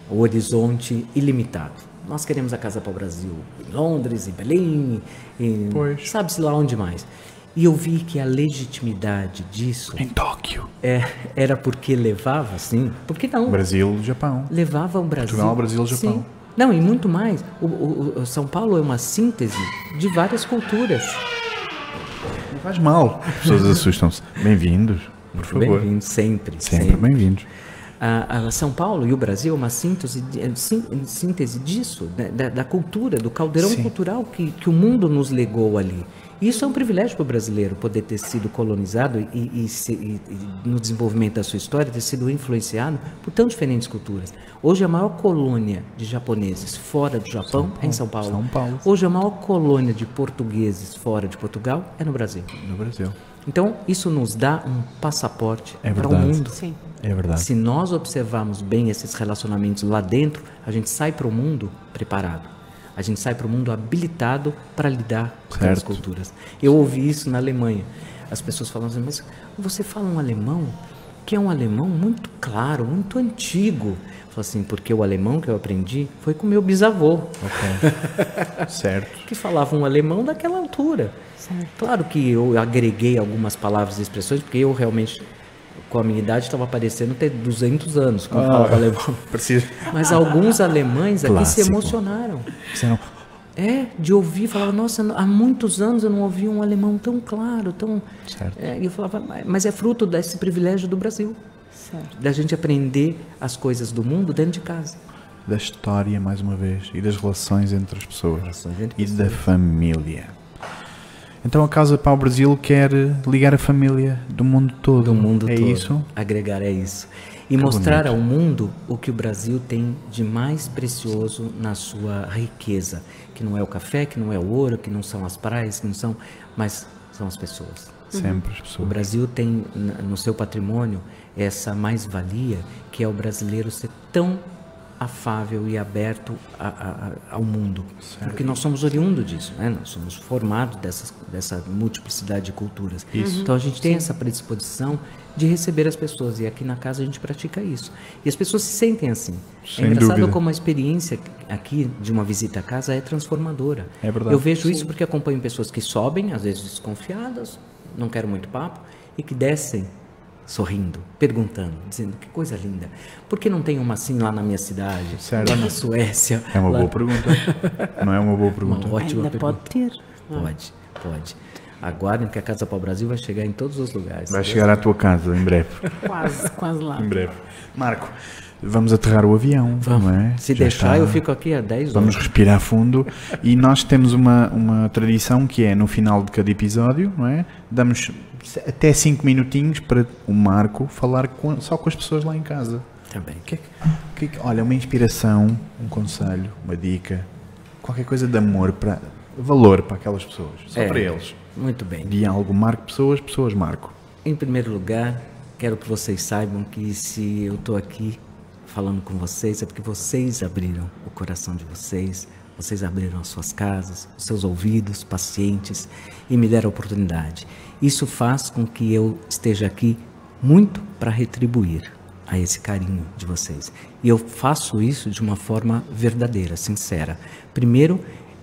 o horizonte ilimitado. Nós queremos a Casa o Brasil em Londres, em Berlim, em sabe-se lá onde mais. E eu vi que a legitimidade disso Em Tóquio. é, era porque levava, sim, porque não? Brasil, Japão. levava o Brasil. Portugal, Brasil, Japão. Sim. Não, e muito mais. O, o- o São Paulo é uma síntese de várias culturas. Faz mal. As pessoas assustam-se. Bem-vindos, por favor. Bem-vindo sempre. Sempre bem-vindos. A, São Paulo e o Brasil é uma síntese, é síntese disso, né, da, da cultura, do caldeirão Sim. cultural que, que o mundo nos legou ali. E Isso é um privilégio para o brasileiro, poder ter sido colonizado e, e se- e- e no desenvolvimento da sua história, ter sido influenciado por tão diferentes culturas. Hoje, a maior colônia de japoneses fora do Japão é em São Paulo. São Paulo. Hoje, a maior colônia de portugueses fora de Portugal é no Brasil. No Brasil. Então, isso nos dá um passaporte É para o verdade. mundo. Sim. É verdade. Se nós observarmos bem esses relacionamentos lá dentro, a gente sai para o mundo preparado. A gente sai para o mundo habilitado para lidar com aquelas Certo. culturas. Eu ouvi isso na Alemanha. As pessoas falam assim, mas você fala um alemão que é um alemão muito claro, muito antigo. Eu falo assim, porque o alemão que eu aprendi foi com meu bisavô, certo. que falava um alemão daquela altura. Claro que eu agreguei algumas palavras e expressões, porque eu realmente, com a minha idade, estava parecendo ter 200 anos quando falava alemão. Precisa. Mas alguns alemães aqui se Clássico. emocionaram. Disseram, É, de ouvir, falava, nossa, há muitos anos eu não ouvi um alemão tão claro, tão... Certo. É, e eu falava, mas é fruto desse privilégio do Brasil, Certo. da gente aprender as coisas do mundo dentro de casa. da história, mais uma vez, e das relações entre as pessoas. Relações entre e da família. Então a Casa para o Brasil quer ligar a família do mundo todo. do mundo é todo. isso? Agregar é isso. E mostrar ao mundo o que o Brasil tem de mais precioso na sua riqueza, que não é o café, que não é o ouro, que não são as praias, que não são, mas são as pessoas. Sempre as O pessoas. Brasil tem no seu patrimônio essa mais-valia que é o brasileiro ser tão afável e aberto a- a- a- ao mundo. Porque nós somos oriundo disso, né? nós somos formados dessas, dessa multiplicidade de culturas. Então a gente tem essa predisposição de receber as pessoas e aqui na casa a gente pratica isso. E as pessoas se sentem assim. Sem é engraçado dúvida. como a experiência aqui de uma visita à casa é transformadora. É verdade. Eu vejo isso porque acompanho pessoas que sobem, às vezes desconfiadas, não quero muito papo, e que descem sorrindo, perguntando, dizendo que coisa linda. Por que não tem uma assim lá na minha cidade, Certo. lá na Suécia? É uma lá... boa pergunta. Não é uma boa pergunta. Uma ótima Ainda pergunta. pode ter. Pode, pode. Aguardem que a Casa para o Brasil vai chegar em todos os lugares. Vai chegar à tua casa em breve. Quase, quase lá. Em breve. Marco, vamos aterrar o avião. Não é? Se Já deixar, está. eu fico aqui há 10 Vamos horas. respirar fundo e nós temos uma, uma tradição que é no final de cada episódio, não é? Damos até 5 minutinhos para o Marco falar com- só com as pessoas lá em casa. Também. Que é que- é que- olha, uma inspiração, um conselho, uma dica, qualquer coisa de amor, para valor para aquelas pessoas, só É. para eles. Muito bem. Diálogo, marco pessoas, pessoas marco. Em primeiro lugar, quero que vocês saibam que se eu estou aqui falando com vocês é porque vocês abriram o coração de vocês, vocês abriram as suas casas, os seus ouvidos pacientes e me deram a oportunidade. Isso faz com que eu esteja aqui muito para retribuir a esse carinho de vocês. E eu faço isso de uma forma verdadeira, sincera. Primeiro,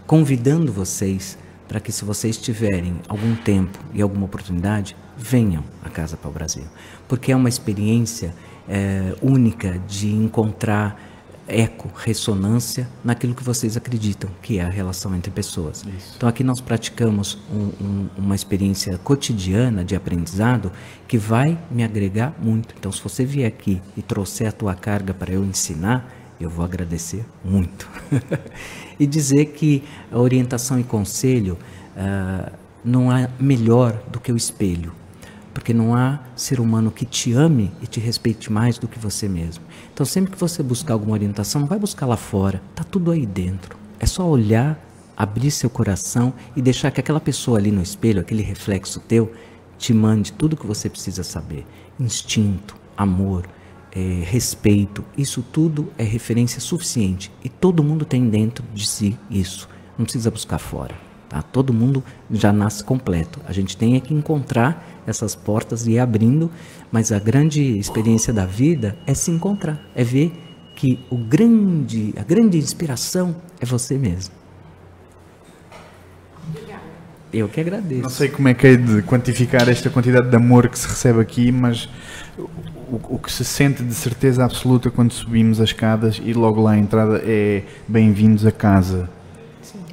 convidando vocês para que, se vocês tiverem algum tempo e alguma oportunidade, venham à Casa para o Brasil. Porque é uma experiência eh, única de encontrar eco, ressonância naquilo que vocês acreditam que é a relação entre pessoas. Então aqui nós praticamos um- um- uma experiência cotidiana de aprendizado que vai me agregar muito. Então se você vier aqui e trouxer a tua carga para eu ensinar, eu vou agradecer muito. e dizer que a orientação e conselho ah, não é melhor do que o espelho. Porque não há ser humano que te ame e te respeite mais do que você mesmo. Então, sempre que você buscar alguma orientação, não vai buscar lá fora, tá tudo aí dentro. É só olhar, abrir seu coração e deixar que aquela pessoa ali no espelho, aquele reflexo teu, te mande tudo o que você precisa saber. Instinto, amor, é, respeito, isso tudo é referência suficiente. E todo mundo tem dentro de si isso. Não precisa buscar fora. Tá? Todo mundo já nasce completo. A gente tem é que encontrar essas portas e ir abrindo, mas a grande experiência da vida é se encontrar, é ver que o grande, a grande inspiração é você mesmo. Eu que agradeço. Não sei como é que é de quantificar esta quantidade de amor que se recebe aqui, mas o, o que se sente de certeza absoluta quando subimos as escadas e logo lá à entrada é bem-vindos a casa.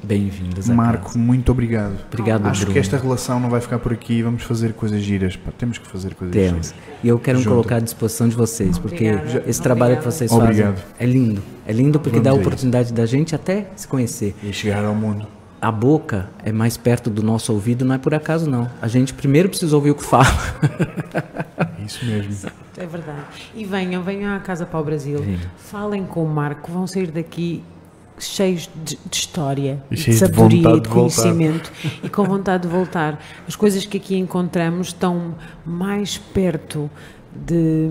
Bem-vindos Marco, casa. muito obrigado. Obrigado, Acho Bruno. que esta relação não vai ficar por aqui. Vamos fazer coisas giras. Pá, temos que fazer coisas Temos. giras. E eu quero colocar à disposição de vocês, porque Obrigada. esse trabalho que vocês Obrigado. fazem é lindo. É lindo porque Vamos dá a isso. oportunidade da gente até se conhecer. E chegar ao mundo. A boca é mais perto do nosso ouvido, não é por acaso não. A gente primeiro precisa ouvir o que fala. É isso mesmo. É verdade. E venham, venham à Casa para o Brasil. Venham. Falem com o Marco, vão sair daqui cheios de, de história, E de sabedoria, de de voltar. conhecimento e com vontade de voltar. As coisas que aqui encontramos estão mais perto de,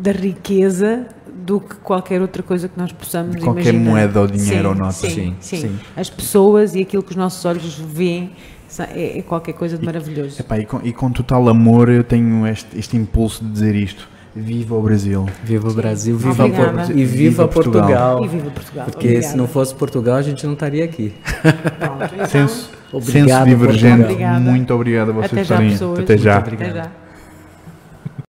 da riqueza do que qualquer outra coisa que nós possamos De qualquer imaginar. moeda ou dinheiro Sim, ou nota. Sim, Sim, sim, sim. As pessoas e aquilo que os nossos olhos veem é, é qualquer coisa de maravilhoso. Epá, e, com, e com total amor eu tenho este, este impulso de dizer isto. Viva o Brasil. Viva o Brasil, viva Obrigada. Por- e viva, Viva Portugal. Portugal. E viva Portugal. Porque Obrigada. se não fosse Portugal, a gente não estaria aqui. Pronto, então, Senso, Obrigado, senso divergente. Obrigada. Muito obrigado a vocês até já, estarem. Até já. Muito obrigado. Até já.